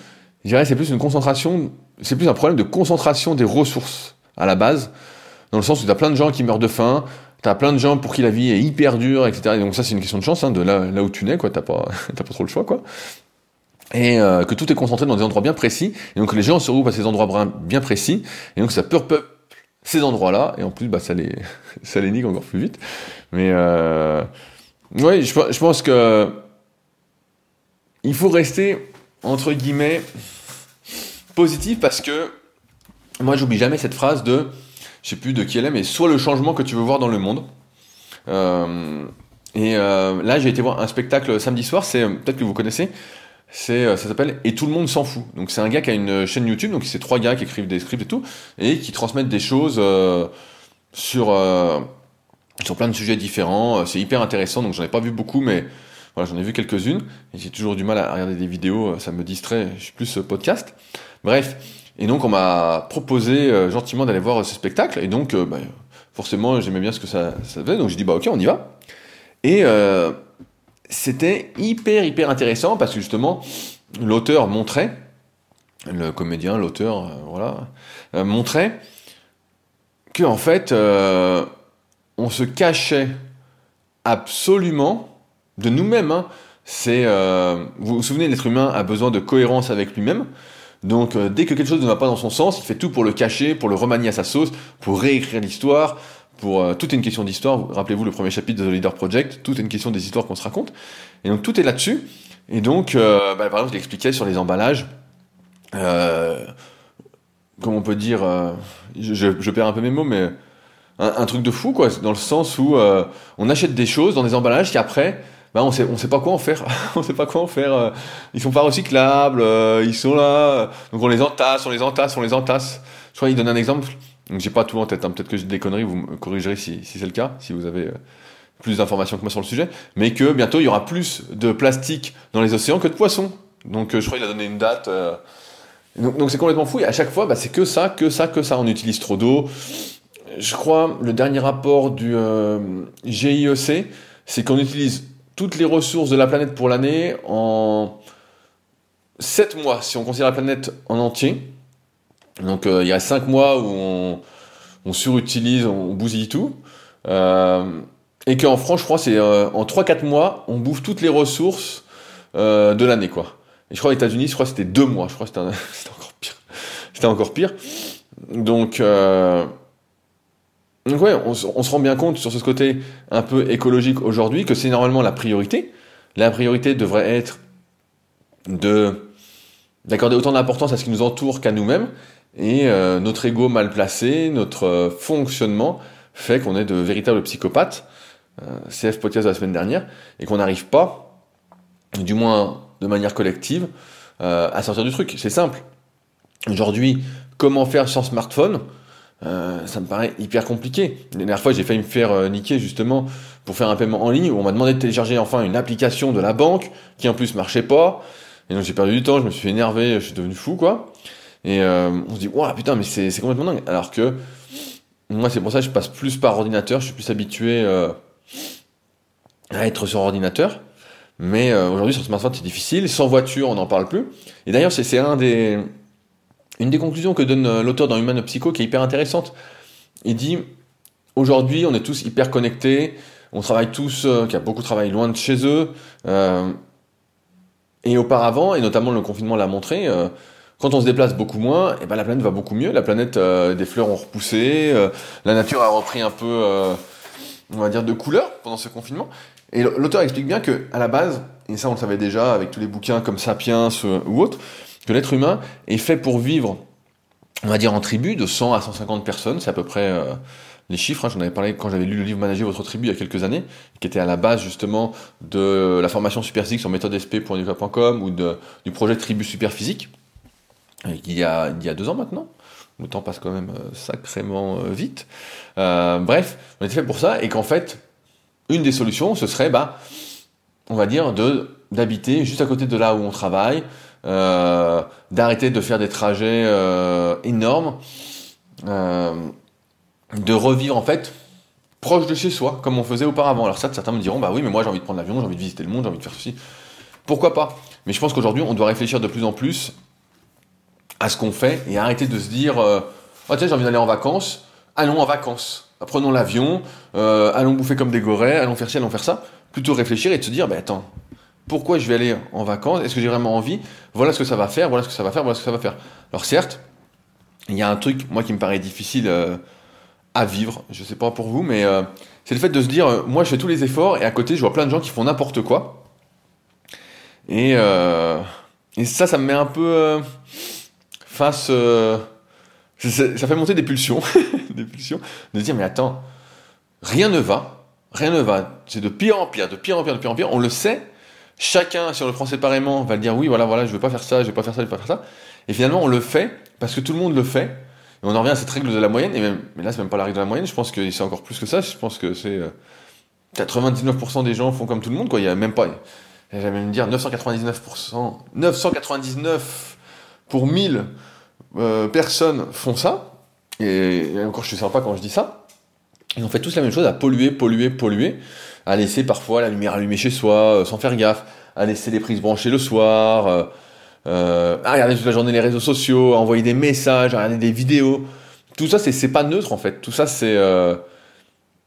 Je dirais c'est plus une concentration, c'est plus un problème de concentration des ressources à la base, dans le sens où tu as plein de gens qui meurent de faim, T'as plein de gens pour qui la vie est hyper dure, etc. Et donc ça, c'est une question de chance, hein, de là, où tu nais, quoi. T'as pas, t'as pas trop le choix, quoi. Et euh, que tout est concentré dans des endroits bien précis. Et donc les gens se regroupent à ces endroits bien précis. Et donc ça peuple ces endroits-là. Et en plus, bah, ça les, ça les nique encore plus vite. Mais euh, ouais, je, je pense que il faut rester entre guillemets positif parce que moi, j'oublie jamais cette phrase de je sais plus de qui elle est, mais soit le changement que tu veux voir dans le monde. Euh, et euh, là, j'ai été voir un spectacle samedi soir, c'est peut-être que vous connaissez, c'est euh, ça s'appelle Et tout le monde s'en fout. Donc c'est un gars qui a une chaîne YouTube, donc c'est trois gars qui écrivent des scripts et tout, et qui transmettent des choses sur sur plein de sujets différents. C'est hyper intéressant, donc j'en ai pas vu beaucoup, mais voilà, j'en ai vu quelques-unes. Et j'ai toujours du mal à regarder des vidéos, ça me distrait. Je suis plus podcast. Bref. Et donc on m'a proposé euh, gentiment d'aller voir ce spectacle. Et donc euh, bah, forcément j'aimais bien ce que ça, faisait. Donc j'ai dit bah ok on y va. Et euh, c'était hyper hyper intéressant parce que justement l'auteur montrait, le comédien, l'auteur, voilà, montrait que en fait on se cachait absolument de nous-mêmes. Hein. C'est, vous vous souvenez, l'être humain a besoin de cohérence avec lui-même. Donc euh, dès que quelque chose ne va pas dans son sens, il fait tout pour le cacher, pour le remanier à sa sauce, pour réécrire l'histoire. Pour euh, tout est une question d'histoire. Rappelez-vous le premier chapitre de The Leader Project, tout est une question des histoires qu'on se raconte. Et donc tout est là-dessus. Et donc, euh, bah, par exemple, je l'expliquais sur les emballages. Comment on peut dire je, perds un peu mes mots, mais un, truc de fou, quoi, dans le sens où on achète des choses dans des emballages qui après bah on sait sait pas quoi en faire. On sait pas quoi en faire euh, ils sont pas recyclables euh, ils sont là donc on les entasse on les entasse on les entasse. Je crois qu'il donne un exemple. Donc j'ai pas tout en tête hein. peut-être que j'ai des conneries vous me corrigerez si, c'est le cas si vous avez euh, plus d'informations que moi sur le sujet. Mais que bientôt il y aura plus de plastique dans les océans que de poissons. Donc je crois qu'il a donné une date donc c'est complètement fou. Et à chaque fois bah, c'est que ça que ça que ça. On utilise trop d'eau. Je crois le dernier rapport du GIEC c'est qu'on utilise toutes les ressources de la planète pour l'année en 7 mois, si on considère la planète en entier. Donc euh, il y a 5 mois où on, surutilise, on bousille tout. Euh, et qu'en France, je crois, c'est euh, en 3-4 mois, on bouffe toutes les ressources de l'année, quoi. Et je crois aux États-Unis, je crois que c'était 2 mois. Je crois que c'était encore pire. C'était encore pire. Donc, Donc ouais, on, se rend bien compte sur ce côté un peu écologique aujourd'hui que c'est normalement la priorité. La priorité devrait être de d'accorder autant d'importance à ce qui nous entoure qu'à nous-mêmes. Et euh, notre ego mal placé, notre euh, fonctionnement fait qu'on est de véritables psychopathes. Euh, CF podcast de la semaine dernière, et qu'on n'arrive pas, du moins de manière collective, à sortir du truc. C'est simple. Aujourd'hui, comment faire sans smartphone? Euh, ça me paraît hyper compliqué. La dernière fois, j'ai failli me faire euh, niquer justement pour faire un paiement en ligne où on m'a demandé de télécharger enfin une application de la banque qui en plus marchait pas. Et donc j'ai perdu du temps, je me suis énervé, je suis devenu fou quoi. Et euh, on se dit, waouh putain, mais c'est complètement dingue. Alors que moi, c'est pour ça que je passe plus par ordinateur, je suis plus habitué à être sur ordinateur. Mais aujourd'hui, sur smartphone, c'est difficile. Sans voiture, on n'en parle plus. Et d'ailleurs, c'est un des une des conclusions que donne euh, l'auteur dans Human Psycho qui est hyper intéressante. Il dit aujourd'hui, on est tous hyper connectés, on travaille tous, euh, qui a beaucoup travaillé loin de chez eux. Euh, et auparavant, et notamment le confinement l'a montré, quand on se déplace beaucoup moins, et eh ben la planète va beaucoup mieux. La planète, des fleurs ont repoussé, la nature a repris un peu, on va dire, de couleur pendant ce confinement. Et l'auteur explique bien que à la base, et ça on le savait déjà avec tous les bouquins comme Sapiens ou autres, que l'être humain est fait pour vivre, on va dire en tribu, de 100 à 150 personnes, c'est à peu près euh, les chiffres, hein. j'en avais parlé quand j'avais lu le livre Manager votre tribu il y a quelques années, qui était à la base justement de la formation Super Physique sur méthodesp.com ou du projet Tribu Super Physique, il y, a, il y a deux ans maintenant. Le temps passe quand même euh, sacrément euh, vite. bref, on était fait pour ça et qu'en fait, une des solutions, ce serait, bah, on va dire, d'habiter juste à côté de là où on travaille, euh, d'arrêter de faire des trajets euh, énormes, euh, de revivre en fait proche de chez soi, comme on faisait auparavant. Alors certains me diront, bah oui, mais moi j'ai envie de prendre l'avion, j'ai envie de visiter le monde, j'ai envie de faire ceci. Pourquoi pas? Mais je pense qu'aujourd'hui, on doit réfléchir de plus en plus à ce qu'on fait et arrêter de se dire, oh, tiens, j'ai envie d'aller en vacances, allons en vacances. Prenons l'avion, allons bouffer comme des gorées, allons faire ci, allons faire ça. Plutôt réfléchir et de se dire, bah attends, pourquoi je vais aller en vacances? Est-ce que j'ai vraiment envie? Voilà ce que ça va faire, voilà ce que ça va faire, voilà ce que ça va faire. Alors certes, il y a un truc, moi, qui me paraît difficile euh, à vivre, je sais pas pour vous, mais euh, c'est le fait de se dire, euh, moi, je fais tous les efforts, et à côté, je vois plein de gens qui font n'importe quoi. Et, et ça, ça me met un peu face... ça fait monter des pulsions, des pulsions, de dire, mais attends, rien ne va, rien ne va, c'est de pire en pire, de pire en pire, de pire en pire, on le sait, Chacun, si on le prend séparément, va dire oui, voilà, voilà, je vais pas faire ça, je vais pas faire ça, je vais pas faire ça. Et finalement, on le fait parce que tout le monde le fait. Et on en revient à cette règle de la moyenne. Et même, mais là, c'est même pas la règle de la moyenne. Je pense que c'est encore plus que ça. Je pense que c'est 99% euh, des gens font comme tout le monde. Quoi. Il y a même pas. J'allais même dire 999%, 999 pour 1000 euh, personnes font ça. Et, encore, je suis sympa quand je dis ça. Et on fait tous la même chose à polluer, polluer, polluer à laisser parfois la lumière allumée chez soi euh, sans faire gaffe, à laisser les prises branchées le soir, euh, euh, à regarder toute la journée les réseaux sociaux, à envoyer des messages, à regarder des vidéos. Tout ça, c'est pas neutre en fait. Tout ça, c'est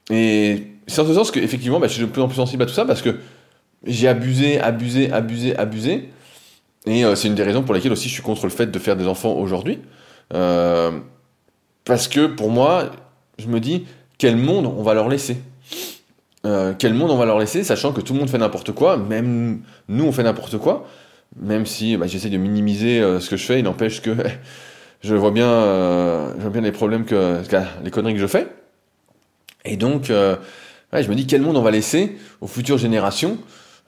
et c'est en ce sens que effectivement, bah, je suis de plus en plus sensible à tout ça parce que j'ai abusé, abusé, abusé, abusé. Et c'est une des raisons pour lesquelles aussi je suis contre le fait de faire des enfants aujourd'hui. parce que pour moi, je me dis, quel monde on va leur laisser? Euh, quel monde on va leur laisser, sachant que tout le monde fait n'importe quoi, même nous on fait n'importe quoi, même si bah, j'essaie de minimiser euh, ce que je fais, il n'empêche que je vois bien, euh, bien les problèmes que, les conneries que je fais. Et donc, je me dis quel monde on va laisser aux futures générations?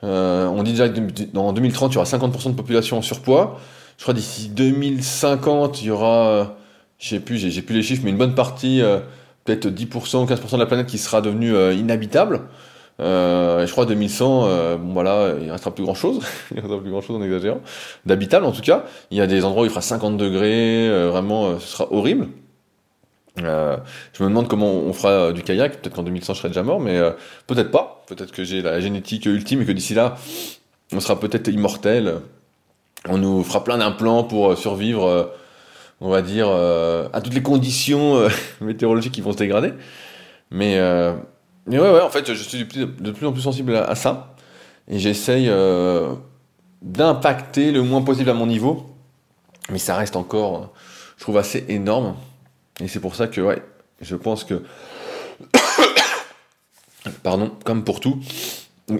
on dit déjà que dans 2030 il y aura 50% de population en surpoids. Je crois d'ici 2050 il y aura, je sais plus, j'ai plus les chiffres, mais une bonne partie peut-être 10% ou 15% de la planète qui sera devenue euh, inhabitable. Euh, je crois 2100, euh, bon voilà, il restera plus grand chose, il restera plus grand chose en exagérant, d'habitable en tout cas. Il y a des endroits où il fera 50 degrés, vraiment, ce sera horrible. je me demande comment on fera du kayak. Peut-être qu'en 2100 je serai déjà mort, mais peut-être pas. Peut-être que j'ai la génétique ultime et que d'ici là, on sera peut-être immortel. On nous fera plein d'implants pour survivre on va dire, euh, à toutes les conditions euh, météorologiques qui vont se dégrader. Mais, euh, mais ouais, ouais, en fait, je suis de plus, en plus sensible à, ça. Et j'essaye d'impacter le moins possible à mon niveau. Mais ça reste encore, je trouve, assez énorme. Et c'est pour ça que, ouais, je pense que Pardon, comme pour tout,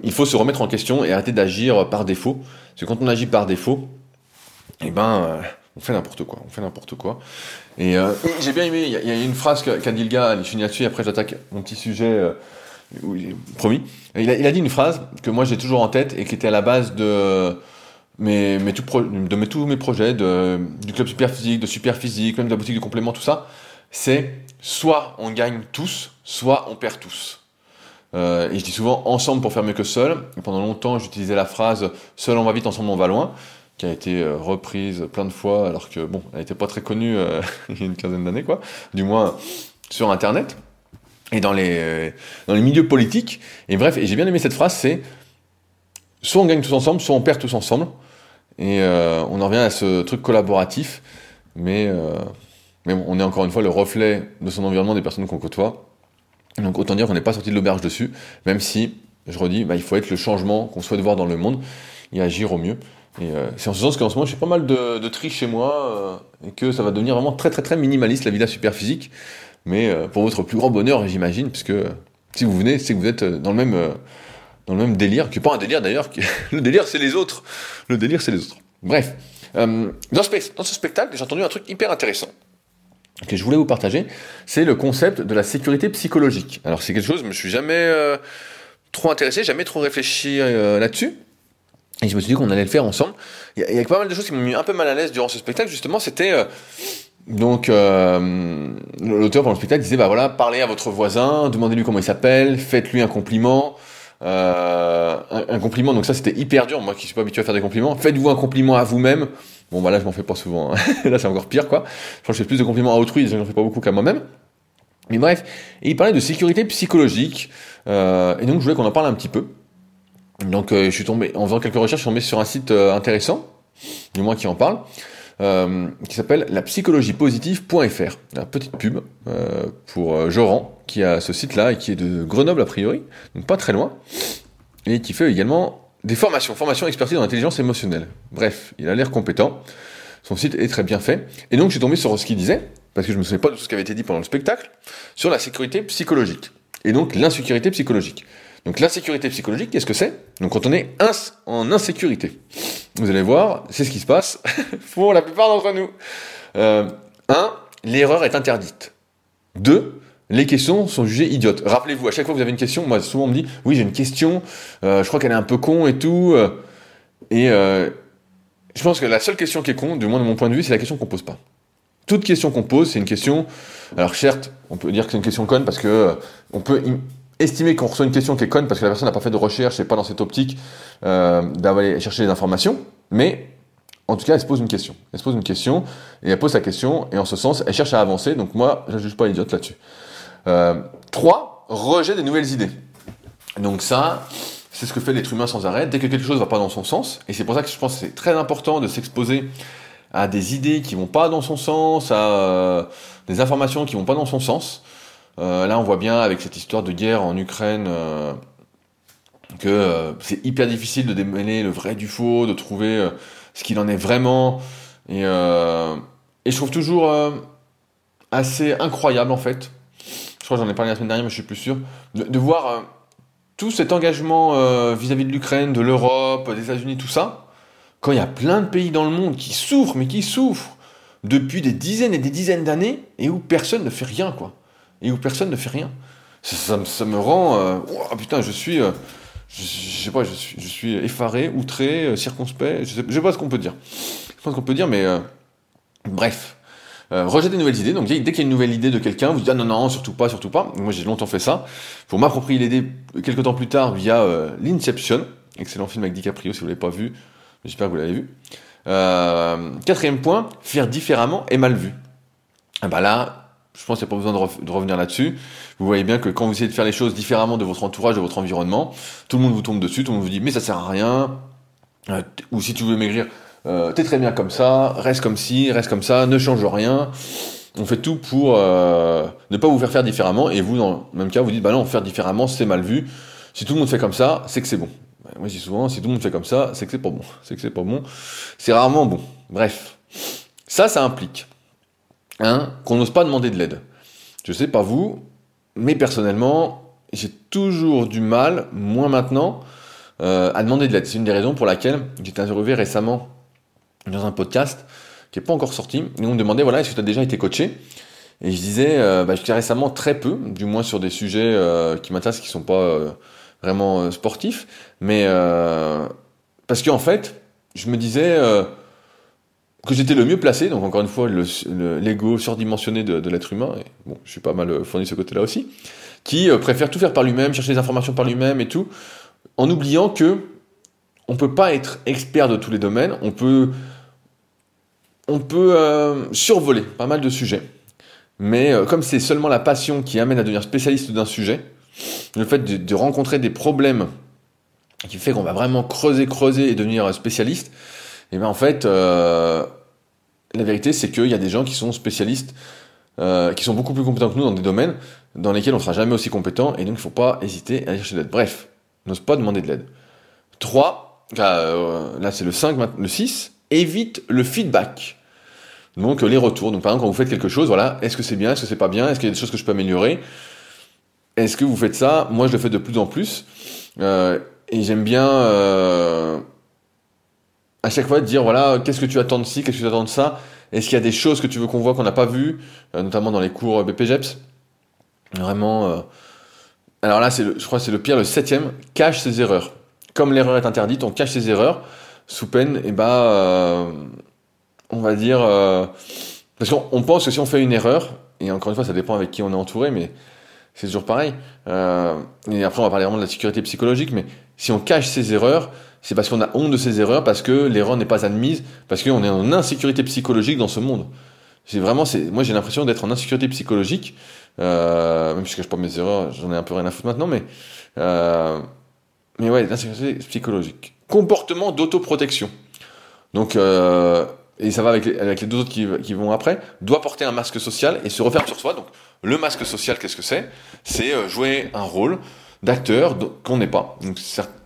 il faut se remettre en question et arrêter d'agir par défaut. Parce que quand on agit par défaut, eh ben, euh, on fait n'importe quoi. On fait n'importe quoi. Et euh, j'ai bien aimé, il y, a une phrase qu'a dit le gars, je finis là-dessus, après j'attaque mon petit sujet, euh, promis. Il a, dit une phrase que moi j'ai toujours en tête et qui était à la base de mes, tous mes projets, du club super physique, de super physique, même de la boutique de compléments, tout ça. C'est soit on gagne tous, soit on perd tous. Euh, et je dis souvent ensemble pour faire mieux que seul. Pendant longtemps, j'utilisais la phrase seul on va vite, ensemble on va loin, qui a été euh, reprise plein de fois, alors que bon, elle n'était pas très connue euh, il y a une quinzaine d'années, quoi. Du moins sur Internet et dans les dans les milieux politiques. Et bref, et j'ai bien aimé cette phrase, c'est soit on gagne tous ensemble, soit on perd tous ensemble. Et on en revient à ce truc collaboratif, mais mais on est encore une fois le reflet de son environnement des personnes qu'on côtoie. Donc autant dire qu'on n'est pas sorti de l'auberge dessus, même si, je redis, bah, il faut être le changement qu'on souhaite voir dans le monde et agir au mieux. Euh, c'est en ce sens qu'en ce moment, j'ai pas mal de, de tri chez moi euh, et que ça va devenir vraiment très très très minimaliste la villa super physique. Mais euh, pour votre plus grand bonheur, j'imagine, puisque si vous venez, c'est que vous êtes dans le même dans le même délire, qui n'est pas un délire d'ailleurs. le délire, c'est les autres. Le délire, c'est les autres. Bref, dans ce, dans ce spectacle, j'ai entendu un truc hyper intéressant que je voulais vous partager, c'est le concept de la sécurité psychologique. Alors c'est quelque chose, je me suis jamais euh, trop intéressé, jamais trop réfléchi euh, là-dessus. Et je me suis dit qu'on allait le faire ensemble. Il y, a, pas mal de choses qui m'ont mis un peu mal à l'aise durant ce spectacle, justement, c'était... Euh, donc, l'auteur pendant le spectacle disait, bah voilà, parlez à votre voisin, demandez-lui comment il s'appelle, faites-lui un compliment. Un, un, compliment, donc ça c'était hyper dur, moi qui suis pas habitué à faire des compliments. Faites-vous un compliment à vous-même. Bon, bah là, je m'en fais pas souvent. Hein. là, c'est encore pire, quoi. Je fais plus de compliments à autrui, je n'en fais pas beaucoup qu'à moi-même. Mais bref, et il parlait de sécurité psychologique. Euh, et donc, je voulais qu'on en parle un petit peu. Donc, euh, je suis tombé, en faisant quelques recherches, je suis tombé sur un site euh, intéressant, du moins qui en parle, euh, qui s'appelle la psychologiepositive.fr. La petite pub pour Joran, qui a ce site-là et qui est de Grenoble a priori, donc pas très loin, et qui fait également des formations, formation expertise en intelligence émotionnelle. Bref, il a l'air compétent. Son site est très bien fait. Et donc, je suis tombé sur ce qu'il disait, parce que je me souviens pas de tout ce qui avait été dit pendant le spectacle, sur la sécurité psychologique. Et donc, l'insécurité psychologique. Donc, l'insécurité psychologique, qu'est-ce que c'est? Donc, quand on est en insécurité. Vous allez voir, c'est ce qui se passe pour la plupart d'entre nous. Euh, un, l'erreur est interdite. Deux, les questions sont jugées idiotes. Rappelez-vous, à chaque fois que vous avez une question, moi souvent on me dit, oui j'ai une question, euh, je crois qu'elle est un peu con et tout. Euh, et euh, je pense que la seule question qui est con, du moins de mon point de vue, c'est la question qu'on pose pas. Toute question qu'on pose, c'est une question. Alors certes, on peut dire que c'est une question conne parce que on peut estimer qu'on reçoit une question qui est conne parce que la personne n'a pas fait de recherche et pas dans cette optique d'aller chercher les informations. Mais en tout cas, elle se pose une question. Elle se pose une question et elle pose sa question et en ce sens, elle cherche à avancer. Donc moi, je ne juge pas idiote là-dessus. Euh, 3. Rejet des nouvelles idées. Donc ça, c'est ce que fait l'être humain sans arrêt. Dès que quelque chose ne va pas dans son sens, et c'est pour ça que je pense que c'est très important de s'exposer à des idées qui vont pas dans son sens, à euh, des informations qui vont pas dans son sens. Euh, là, on voit bien avec cette histoire de guerre en Ukraine euh, que euh, c'est hyper difficile de démêler le vrai du faux, de trouver ce qu'il en est vraiment. Et, et je trouve toujours assez incroyable en fait crois que j'en ai parlé la semaine dernière, mais je suis plus sûr, de, voir tout cet engagement vis-à-vis de l'Ukraine, de l'Europe, des États-Unis, tout ça, quand il y a plein de pays dans le monde qui souffrent, mais qui souffrent depuis des dizaines et des dizaines d'années, et où personne ne fait rien, quoi. Et où personne ne fait rien. Ça, me rend... Euh, oh, putain, je suis... je, sais pas, je suis, effaré, outré, circonspect, je sais, sais pas ce qu'on peut dire. Je ce qu'on peut dire, mais... bref. Euh, rejeter des nouvelles idées. Donc dès qu'il y a une nouvelle idée de quelqu'un, vous dites ah non non surtout pas surtout pas. Moi j'ai longtemps fait ça pour m'approprier l'idée quelques temps plus tard via euh, l'Inception, excellent film avec DiCaprio si vous l'avez pas vu, j'espère que vous l'avez vu. Euh, quatrième point, faire différemment est mal vu. Ah bah là, je pense qu'il n'y a pas besoin de, revenir là-dessus. Vous voyez bien que quand vous essayez de faire les choses différemment de votre entourage, de votre environnement, tout le monde vous tombe dessus, tout le monde vous dit mais ça sert à rien. Euh, ou si tu veux maigrir, euh, t'es très bien comme ça, reste comme ci, reste comme ça, ne change rien. On fait tout pour euh, ne pas vous faire faire différemment, et vous, dans le même cas, vous dites, bah non, faire différemment, c'est mal vu. Si tout le monde fait comme ça, c'est que c'est bon. Bah, moi, je dis souvent, si tout le monde fait comme ça, c'est que c'est pas bon. C'est que c'est pas bon. C'est rarement bon. Bref. Ça, ça implique hein, qu'on n'ose pas demander de l'aide. Je sais pas vous, mais personnellement, j'ai toujours du mal, moins maintenant, euh, à demander de l'aide. C'est une des raisons pour laquelle j'ai été interviewé récemment dans un podcast qui n'est pas encore sorti. Et on me demandait, voilà, est-ce que tu as déjà été coaché? Et je disais, euh, bah, récemment très peu, du moins sur des sujets euh, qui m'intéressent, qui ne sont pas euh, vraiment sportifs. Mais parce qu'en fait, je me disais que j'étais le mieux placé, donc encore une fois, l'ego surdimensionné de, l'être humain, et bon, je suis pas mal fourni de ce côté-là aussi, qui préfère tout faire par lui-même, chercher des informations par lui-même et tout, en oubliant que on peut pas être expert de tous les domaines, on peut on peut euh, survoler pas mal de sujets. Mais euh, comme c'est seulement la passion qui amène à devenir spécialiste d'un sujet, le fait de, rencontrer des problèmes qui fait qu'on va vraiment creuser, creuser et devenir spécialiste, et eh bien en fait, euh, la vérité c'est qu'il y a des gens qui sont spécialistes, qui sont beaucoup plus compétents que nous dans des domaines dans lesquels on ne sera jamais aussi compétent, et donc il ne faut pas hésiter à aller chercher de l'aide. Bref, n'ose pas demander de l'aide. 3, là c'est le 5, le 6, évite le feedback. Donc les retours. Donc par exemple quand vous faites quelque chose, voilà, est-ce que c'est bien, est-ce que c'est pas bien, est-ce qu'il y a des choses que je peux améliorer? Est-ce que vous faites ça? Moi je le fais de plus en plus. Euh, et j'aime bien euh, à chaque fois dire voilà, qu'est-ce que tu attends de ci, qu'est-ce que tu attends de ça? Est-ce qu'il y a des choses que tu veux qu'on voit qu'on n'a pas vues, euh, notamment dans les cours BPGEPS Vraiment. Alors là, je crois que c'est le pire, le septième, cache ses erreurs. Comme l'erreur est interdite, on cache ses erreurs sous peine, et bah on va dire, euh, parce qu'on pense que si on fait une erreur, et encore une fois, ça dépend avec qui on est entouré, mais c'est toujours pareil. Euh, et après, on va parler vraiment de la sécurité psychologique, mais si on cache ses erreurs, c'est parce qu'on a honte de ses erreurs, parce que l'erreur n'est pas admise, parce qu'on est en insécurité psychologique dans ce monde. C'est vraiment, moi j'ai l'impression d'être en insécurité psychologique, euh, même si je cache pas mes erreurs, j'en ai un peu rien à foutre maintenant, mais, euh, mais ouais, l'insécurité psychologique. Comportement d'autoprotection. Donc, euh, et ça va avec les, avec les deux autres qui, qui, vont après, doit porter un masque social et se referme sur soi. Donc le masque social, qu'est-ce que c'est? C'est euh, jouer un rôle d'acteur qu'on n'est pas. Donc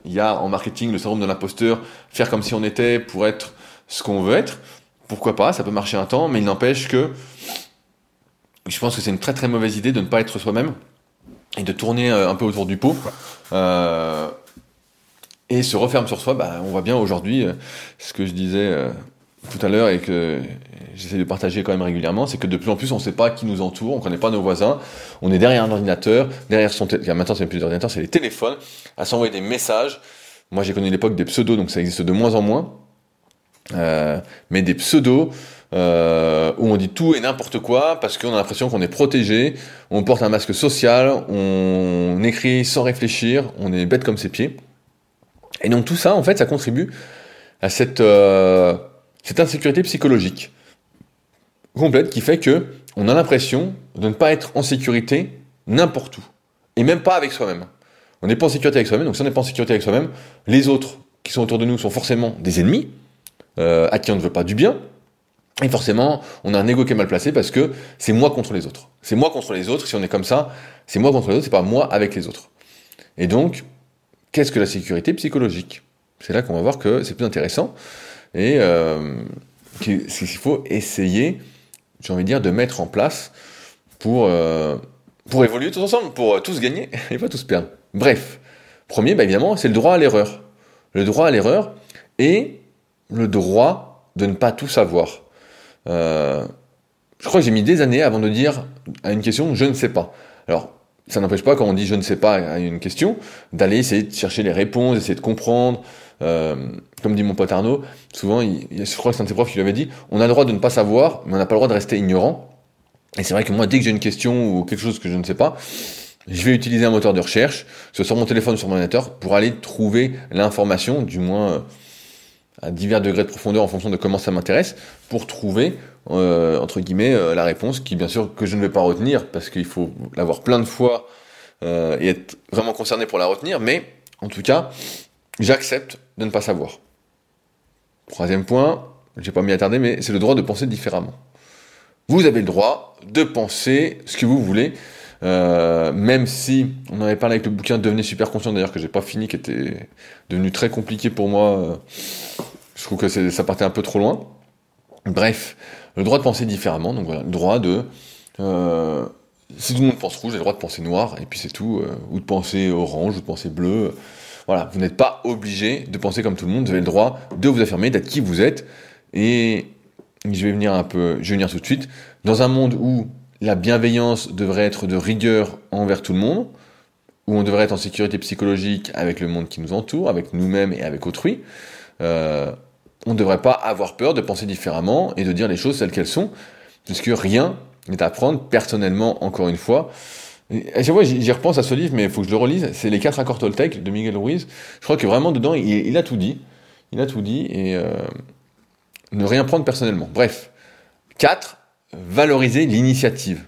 il y a en marketing le syndrome de l'imposteur, faire comme si on était pour être ce qu'on veut être. Pourquoi pas Ça peut marcher un temps, mais il n'empêche que je pense que c'est une très très mauvaise idée de ne pas être soi-même et de tourner euh, un peu autour du pot. Euh, et se referme sur soi, bah, on voit bien aujourd'hui euh, ce que je disais tout à l'heure et que j'essaie de partager quand même régulièrement, c'est que de plus en plus on ne sait pas qui nous entoure, on ne connaît pas nos voisins, on est derrière un ordinateur, derrière son téléphone, maintenant c'est plus d'ordinateur, c'est les téléphones, à s'envoyer des messages. Moi j'ai connu l'époque des pseudos, donc ça existe de moins en moins, euh, mais des pseudos euh, où on dit tout et n'importe quoi parce qu'on a l'impression qu'on est protégé, on porte un masque social, on écrit sans réfléchir, on est bête comme ses pieds. Et donc tout ça en fait ça contribue à cette euh, cette insécurité psychologique complète qui fait que on a l'impression de ne pas être en sécurité n'importe où. Et même pas avec soi-même. On n'est pas en sécurité avec soi-même, donc si on n'est pas en sécurité avec soi-même, les autres qui sont autour de nous sont forcément des ennemis, euh, à qui on ne veut pas du bien, et forcément, on a un ego qui est mal placé parce que c'est moi contre les autres. C'est moi contre les autres, si on est comme ça, c'est moi contre les autres, c'est pas moi avec les autres. Et donc, qu'est-ce que la sécurité psychologique? C'est là qu'on va voir que c'est plus intéressant et euh, qu'il faut essayer, j'ai envie de dire, de mettre en place pour, euh, pour évoluer tous ensemble, pour tous gagner et pas tous perdre. Bref, premier, bah évidemment, c'est le droit à l'erreur. Le droit à l'erreur et le droit de ne pas tout savoir. Euh, je crois que j'ai mis des années avant de dire à une question je ne sais pas. Alors, ça n'empêche pas, quand on dit je ne sais pas à une question, d'aller essayer de chercher les réponses, essayer de comprendre, euh, comme dit mon pote Arnaud, souvent, je crois que c'est un de ses profs qui lui avait dit, on a le droit de ne pas savoir, mais on n'a pas le droit de rester ignorant. Et c'est vrai que moi, dès que j'ai une question ou quelque chose que je ne sais pas, je vais utiliser un moteur de recherche, soit sur mon téléphone ou sur mon ordinateur, pour aller trouver l'information, du moins euh, à divers degrés de profondeur en fonction de comment ça m'intéresse, pour trouver, euh, entre guillemets, la réponse qui, bien sûr, que je ne vais pas retenir, parce qu'il faut l'avoir plein de fois et être vraiment concerné pour la retenir, mais en tout cas, j'accepte de ne pas savoir. Troisième point, j'ai pas mis à tarder, mais c'est le droit de penser différemment. Vous avez le droit de penser ce que vous voulez, euh, même si on avait parlé avec le bouquin Devenez super conscient, d'ailleurs que j'ai pas fini, qui était devenu très compliqué pour moi. Euh, je trouve que ça partait un peu trop loin. Bref, le droit de penser différemment, donc voilà, le droit de euh, si tout le monde pense rouge, j'ai le droit de penser noir, et puis c'est tout, ou de penser orange, ou de penser bleu. Voilà, vous n'êtes pas obligé de penser comme tout le monde, vous avez le droit de vous affirmer, d'être qui vous êtes, et je vais venir un peu, je vais venir tout de suite, dans un monde où la bienveillance devrait être de rigueur envers tout le monde, où on devrait être en sécurité psychologique avec le monde qui nous entoure, avec nous-mêmes et avec autrui, euh, on ne devrait pas avoir peur de penser différemment et de dire les choses telles qu'elles sont, puisque rien n'est à prendre personnellement, encore une fois. À chaque fois, j'y repense à ce livre, mais il faut que je le relise. C'est Les quatre accords Toltec de Miguel Ruiz. Je crois que vraiment dedans, il, a tout dit. Il a tout dit et euh, ne rien prendre personnellement. Bref. 4. Valoriser l'initiative.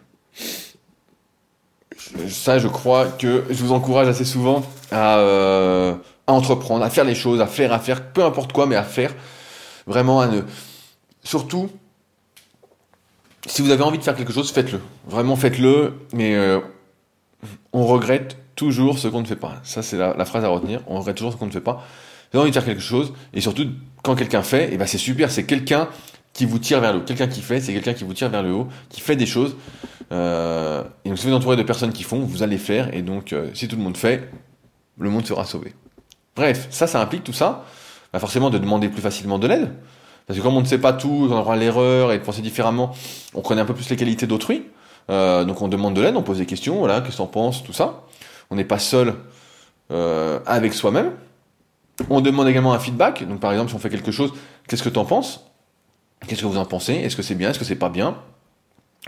Ça, je crois que je vous encourage assez souvent à, euh, à entreprendre, à faire les choses, à faire, à faire, peu importe quoi, mais à faire. Vraiment à ne. Surtout, si vous avez envie de faire quelque chose, faites-le. Vraiment faites-le, mais euh, on regrette toujours ce qu'on ne fait pas. Ça, c'est la, phrase à retenir. On regrette toujours ce qu'on ne fait pas. Avez envie de faire quelque chose, et surtout, quand quelqu'un fait, eh ben c'est super, c'est quelqu'un qui vous tire vers le haut. Quelqu'un qui fait, c'est quelqu'un qui vous tire vers le haut, qui fait des choses. Euh, et donc, si vous êtes entouré de personnes qui font, vous allez faire, et donc, euh, si tout le monde fait, le monde sera sauvé. Bref, ça, ça implique tout ça, bah forcément de demander plus facilement de l'aide. Parce que comme on ne sait pas tout, on aura l'erreur et de penser différemment, on connaît un peu plus les qualités d'autrui. Euh, donc on demande de l'aide, on pose des questions, voilà, qu'est-ce que t'en penses, tout ça. On n'est pas seul euh, avec soi-même. On demande également un feedback. Donc par exemple, si on fait quelque chose, qu'est-ce que t'en penses? Qu'est-ce que vous en pensez? Est-ce que c'est bien? Est-ce que c'est pas bien?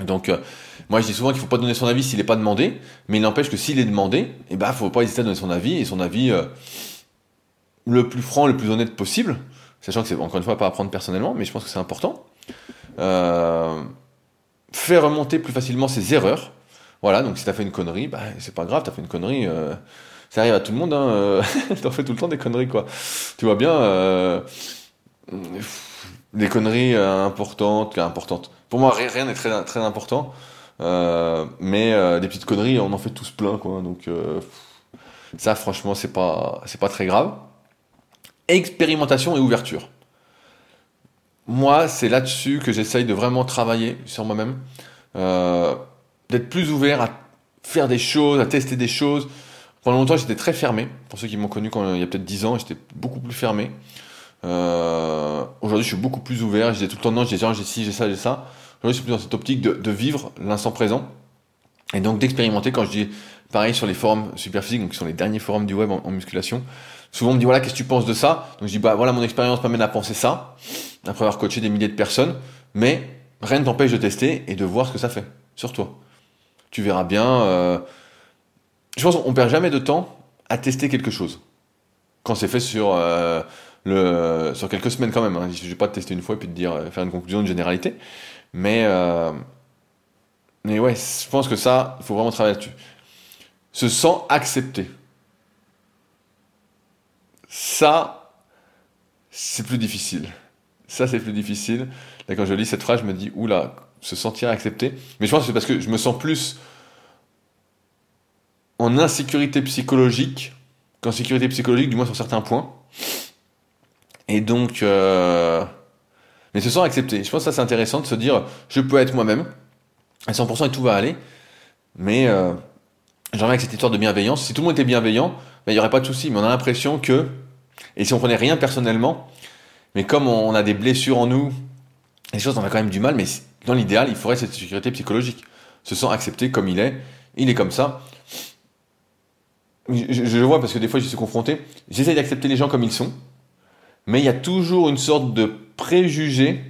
Donc, euh, moi je dis souvent qu'il faut pas donner son avis s'il n'est pas demandé, mais il n'empêche que s'il est demandé, eh ben, faut pas hésiter à donner son avis, et son avis le plus franc, le plus honnête possible, sachant que c'est encore une fois pas à prendre personnellement, mais je pense que c'est important. Faire remonter plus facilement ses erreurs. Voilà, donc si tu as fait une connerie, bah, c'est pas grave, tu as fait une connerie. Euh, ça arrive à tout le monde, hein, euh, t'en fais tout le temps des conneries, quoi. Tu vois bien, euh, des conneries importantes, importantes. Pour moi, rien n'est très, très important, mais des petites conneries, on en fait tous plein, quoi. Donc, ça, franchement, c'est pas, c'est pas très grave expérimentation et ouverture. Moi, c'est là-dessus que j'essaye de vraiment travailler sur moi-même, euh, d'être plus ouvert à faire des choses, à tester des choses. Pendant longtemps, j'étais très fermé. Pour ceux qui m'ont connu quand il y a peut-être 10 ans, j'étais beaucoup plus fermé. Euh, aujourd'hui, je suis beaucoup plus ouvert. J'ai tout le temps non, j'ai j'ai ci, j'ai ça, j'ai ça. Aujourd'hui, je suis plus dans cette optique de, vivre l'instant présent et donc d'expérimenter. Quand je dis pareil sur les forums Superphysique, donc qui sont les derniers forums du web en musculation, Souvent, on me dit, voilà, qu'est-ce que tu penses de ça? Donc, je dis, bah, voilà, mon expérience m'amène à penser ça, après avoir coaché des milliers de personnes, mais rien ne t'empêche de tester et de voir ce que ça fait sur toi. Tu verras bien. Euh... Je pense qu'on perd jamais de temps à tester quelque chose. Quand c'est fait sur, euh, le, sur quelques semaines quand même. Je ne vais pas te tester une fois et puis te dire, euh, faire une conclusion, une généralité. Mais, mais ouais, je pense que ça, il faut vraiment travailler là-dessus. Se sent accepté. Ça, c'est plus difficile. Ça, c'est plus difficile. Là, quand je lis cette phrase, je me dis, oula, se sentir accepté. Mais je pense que c'est parce que je me sens plus en insécurité psychologique qu'en sécurité psychologique, du moins sur certains points. Et donc, euh... mais se sent accepté. Je pense que ça, c'est intéressant de se dire, je peux être moi-même à 100% et tout va aller. Mais euh, j'en avec cette histoire de bienveillance. Si tout le monde était bienveillant, ben, il n'y aurait pas de souci. Mais on a l'impression que, et si on prenait rien personnellement, mais comme on a des blessures en nous, les choses, on a quand même du mal, mais dans l'idéal, il faudrait cette sécurité psychologique. Se sent accepté comme il est, il est comme ça. Je, le vois parce que des fois, je suis confronté. J'essaye d'accepter les gens comme ils sont, mais il y a toujours une sorte de préjugé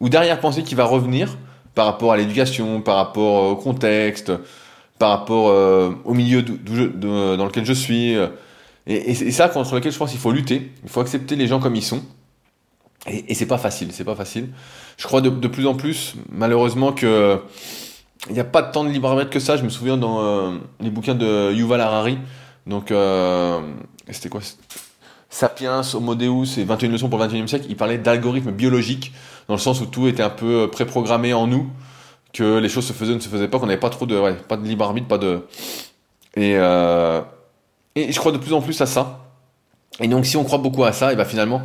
ou derrière-pensée qui va revenir par rapport à l'éducation, par rapport au contexte, par rapport euh, au milieu dans lequel je suis. Euh, et, c'est ça contre lequel je pense qu'il faut lutter. Il faut accepter les gens comme ils sont. Et, et c'est pas facile, c'est pas facile. Je crois de, plus en plus, malheureusement, que il n'y a pas tant de libre arbitre que ça. Je me souviens dans euh, les bouquins de Yuval Harari. Donc, c'était quoi? Sapiens, Homo Deus et 21 leçons pour le 21e siècle. Il parlait d'algorithmes biologiques, dans le sens où tout était un peu préprogrammé en nous que les choses se faisaient ou ne se faisaient pas, qu'on n'avait pas trop de, pas de libre arbitre, pas de. Et, euh, et je crois de plus en plus à ça. Et donc, si on croit beaucoup à ça, et ben finalement,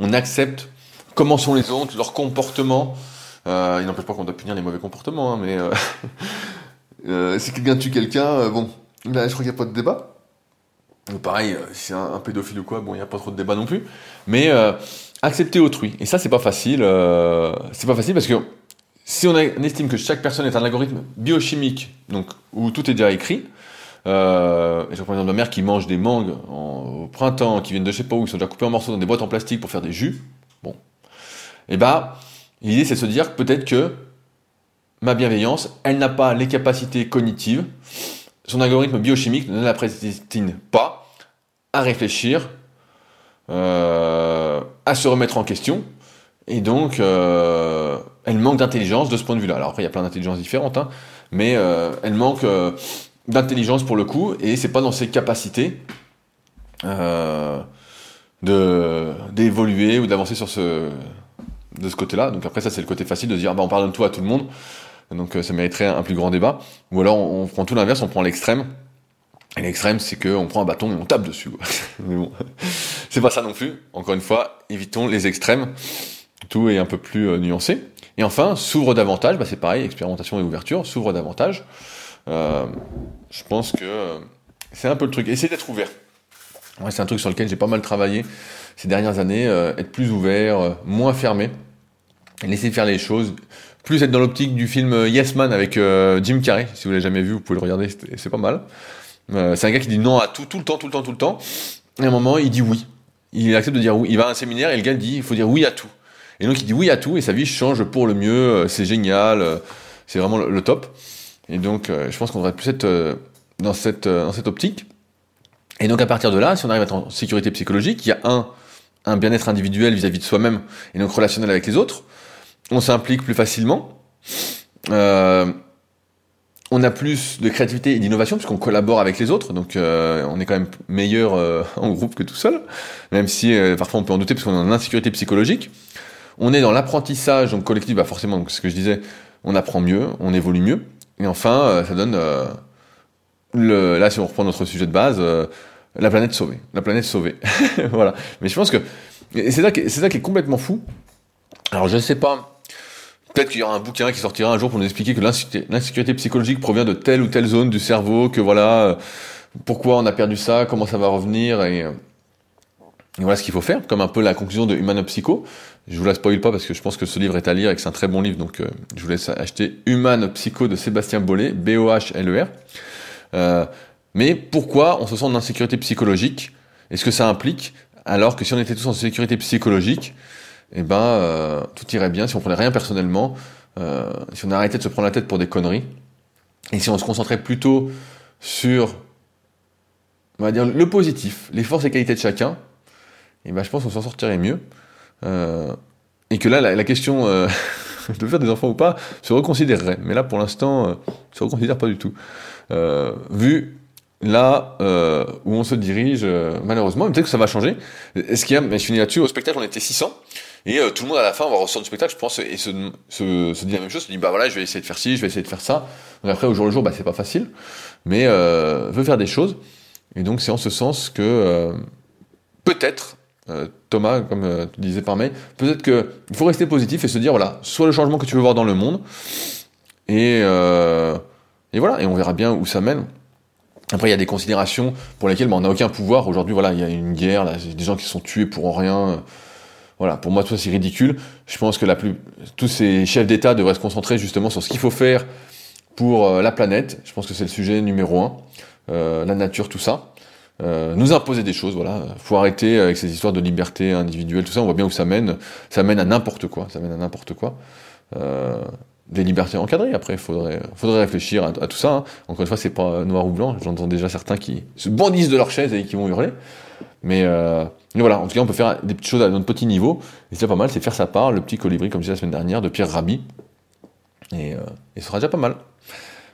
on accepte comment sont les autres, leur comportement. Euh, il n'empêche pas qu'on doit punir les mauvais comportements, hein, mais euh, Euh, si quelqu'un tue quelqu'un, bon, là, je crois qu'il n'y a pas de débat. pareil, si c'est un, pédophile ou quoi, bon, il n'y a pas trop de débat non plus. Mais accepter autrui. Et ça, c'est pas facile. c'est pas facile parce que si on, estime que chaque personne est un algorithme biochimique, donc où tout est déjà écrit, euh, je prends exemple ma mère qui mange des mangues au printemps, qui viennent de je sais pas où, ils sont déjà coupés en morceaux dans des boîtes en plastique pour faire des jus. Bon. Et eh bah, l'idée c'est de se dire peut-être que ma bienveillance, elle n'a pas les capacités cognitives, son algorithme biochimique ne la prédestine pas à réfléchir, euh, à se remettre en question, et donc euh, elle manque d'intelligence de ce point de vue-là. Alors après, il y a plein d'intelligences différentes, hein, mais elle manque d'intelligence pour le coup, et c'est pas dans ses capacités de d'évoluer ou d'avancer sur ce de ce côté-là. Donc après, ça c'est le côté facile de dire, ah bah, on pardonne tout à tout le monde. Donc euh, ça mériterait un plus grand débat. Ou alors on, prend tout l'inverse, on prend l'extrême. Et l'extrême, c'est qu'on prend un bâton et on tape dessus. Mais bon, c'est pas ça non plus. Encore une fois, évitons les extrêmes. Tout est un peu plus euh, nuancé. Et enfin, s'ouvre davantage, bah c'est pareil, expérimentation et ouverture, s'ouvre davantage. Euh, je pense que c'est un peu le truc. Essayez d'être ouvert. Ouais, c'est un truc sur lequel j'ai pas mal travaillé ces dernières années. être plus ouvert, moins fermé. Laisser faire les choses plus être dans l'optique du film euh, Yes Man avec euh, Jim Carrey. Si vous l'avez jamais vu, vous pouvez le regarder, c'est pas mal. Euh, c'est un gars qui dit non à tout, tout le temps, tout le temps, tout le temps. Et à un moment, il dit oui. Il accepte de dire oui. Il va à un séminaire et le gars dit il faut dire oui à tout. Et donc il dit oui à tout et sa vie change pour le mieux. C'est génial. C'est vraiment le, top. Et donc je pense qu'on devrait plus être dans cette dans cette optique. Et donc à partir de là, si on arrive à être en sécurité psychologique, il y a un un bien-être individuel vis-à-vis -vis de soi-même et donc relationnel avec les autres on s'implique plus facilement. Euh, on a plus de créativité et d'innovation puisqu'on collabore avec les autres, donc euh, on est quand même meilleur euh, en groupe que tout seul, même si parfois on peut en douter parce qu'on est en insécurité psychologique. On est dans l'apprentissage donc collectif, bah forcément, donc ce que je disais, on apprend mieux, on évolue mieux, et enfin ça donne le, là si on reprend notre sujet de base, la planète sauvée, la planète sauvée, voilà. Mais je pense que c'est ça, c'est ça qui est complètement fou. Alors je sais pas Peut-être qu'il y aura un bouquin qui sortira un jour pour nous expliquer que l'insécurité psychologique provient de telle ou telle zone du cerveau, que voilà, euh, pourquoi on a perdu ça, comment ça va revenir, et, euh, voilà ce qu'il faut faire, comme un peu la conclusion de Humanopsycho. Je vous la spoil pas parce que je pense que ce livre est à lire et que c'est un très bon livre, donc euh, je vous laisse acheter Human Psycho de Sébastien Bollet, B-O-H-L-E-R. mais pourquoi on se sent en insécurité psychologique? Est-ce que ça implique alors que si on était tous en sécurité psychologique, eh ben, euh, tout irait bien si on prenait rien personnellement, euh, si on arrêtait de se prendre la tête pour des conneries, et si on se concentrait plutôt sur, on va dire, le positif, les forces et qualités de chacun, eh ben, je pense qu'on s'en sortirait mieux. Euh, et que là, la, question de faire des enfants ou pas se reconsidérerait. Mais là, pour l'instant, se reconsidère pas du tout. vu là où on se dirige, malheureusement, peut-être que ça va changer. Ce qu'il y a, je finis là-dessus, au spectacle, on était 600. Et euh, tout le monde à la fin va ressortir du spectacle, je pense, et se, se, dit la même chose, se dit bah voilà, je vais essayer de faire ci, je vais essayer de faire ça. Après, au jour le jour, bah c'est pas facile, mais euh, veut faire des choses. Et donc c'est en ce sens que euh, peut-être, euh, Thomas, comme tu disais par mail, peut-être que il faut rester positif et se dire voilà, soit le changement que tu veux voir dans le monde, et, et voilà, et on verra bien où ça mène. Après, il y a des considérations pour lesquelles bah, on n'a aucun pouvoir. Aujourd'hui, voilà, il y a une guerre, là, des gens qui sont tués pour rien. Voilà, pour moi, tout ça, c'est ridicule. Je pense que la plus, tous ces chefs d'État devraient se concentrer justement sur ce qu'il faut faire pour euh, la planète. Je pense que c'est le sujet numéro un. Euh, la nature, tout ça. Euh, nous imposer des choses, voilà. Faut arrêter avec ces histoires de liberté individuelle, tout ça. On voit bien où ça mène. Ça mène à n'importe quoi. Ça mène à n'importe quoi. Euh, des libertés encadrées. Après, faudrait, faudrait réfléchir à, tout ça. Hein. Encore une fois, c'est pas noir ou blanc. J'entends déjà certains qui se bandissent de leur chaise et qui vont hurler. Mais euh, mais voilà, en tout cas, on peut faire des petites choses à notre petit niveau. Et c'est pas mal, c'est faire sa part, le petit colibri, comme je disais la semaine dernière, de Pierre Rabhi. Et, euh, et ce sera déjà pas mal.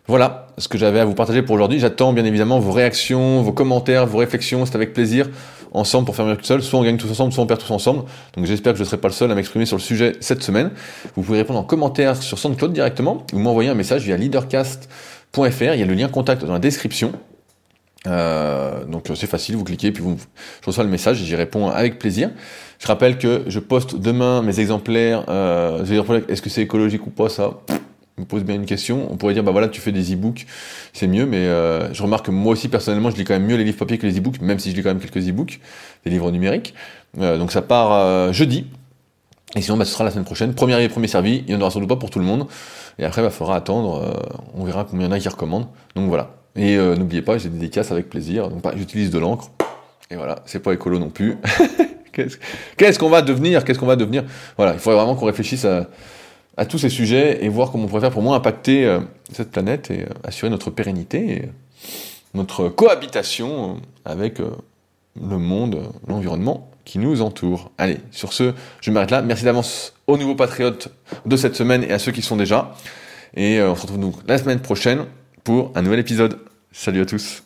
Voilà ce que j'avais à vous partager pour aujourd'hui. J'attends bien évidemment vos réactions, vos commentaires, vos réflexions. C'est avec plaisir, ensemble pour faire mieux tout seul. Soit on gagne tous ensemble, soit on perd tous ensemble. Donc j'espère que je ne serai pas le seul à m'exprimer sur le sujet cette semaine. Vous pouvez répondre en commentaire sur SoundCloud directement ou m'envoyer un message via leadercast.fr. Il y a le lien contact dans la description. Euh, donc c'est facile, vous cliquez, puis vous, je reçois le message et j'y réponds avec plaisir. Je rappelle que je poste demain mes exemplaires. Euh, est-ce que c'est écologique ou pas ça? Me pose bien une question. On pourrait dire, bah voilà, tu fais des e-books, c'est mieux, mais euh, je remarque que moi aussi, personnellement, je lis quand même mieux les livres papier que les e-books, même si je lis quand même quelques e-books, des livres numériques. Euh, donc ça part euh, jeudi. Et sinon, bah, ce sera la semaine prochaine. Premier arrivé, premier servi. Il n'y en aura sans doute pas pour tout le monde. Et après, il bah, faudra attendre. on verra combien il y en a qui recommandent. Donc voilà. Et n'oubliez pas, j'ai des dédicaces avec plaisir. Donc bah, j'utilise de l'encre. Et voilà, c'est pas écolo non plus. Qu'est-ce qu'on va devenir? Qu'est-ce qu'on va devenir? Voilà, il faudrait vraiment qu'on réfléchisse à, à tous ces sujets et voir comment on pourrait faire pour moins impacter euh, cette planète et euh, assurer notre pérennité et euh, notre cohabitation avec le monde, l'environnement qui nous entoure. Allez, sur ce, je m'arrête là. Merci d'avance aux nouveaux patriotes de cette semaine et à ceux qui sont déjà. Et on se retrouve donc la semaine prochaine pour un nouvel épisode. Salut à tous.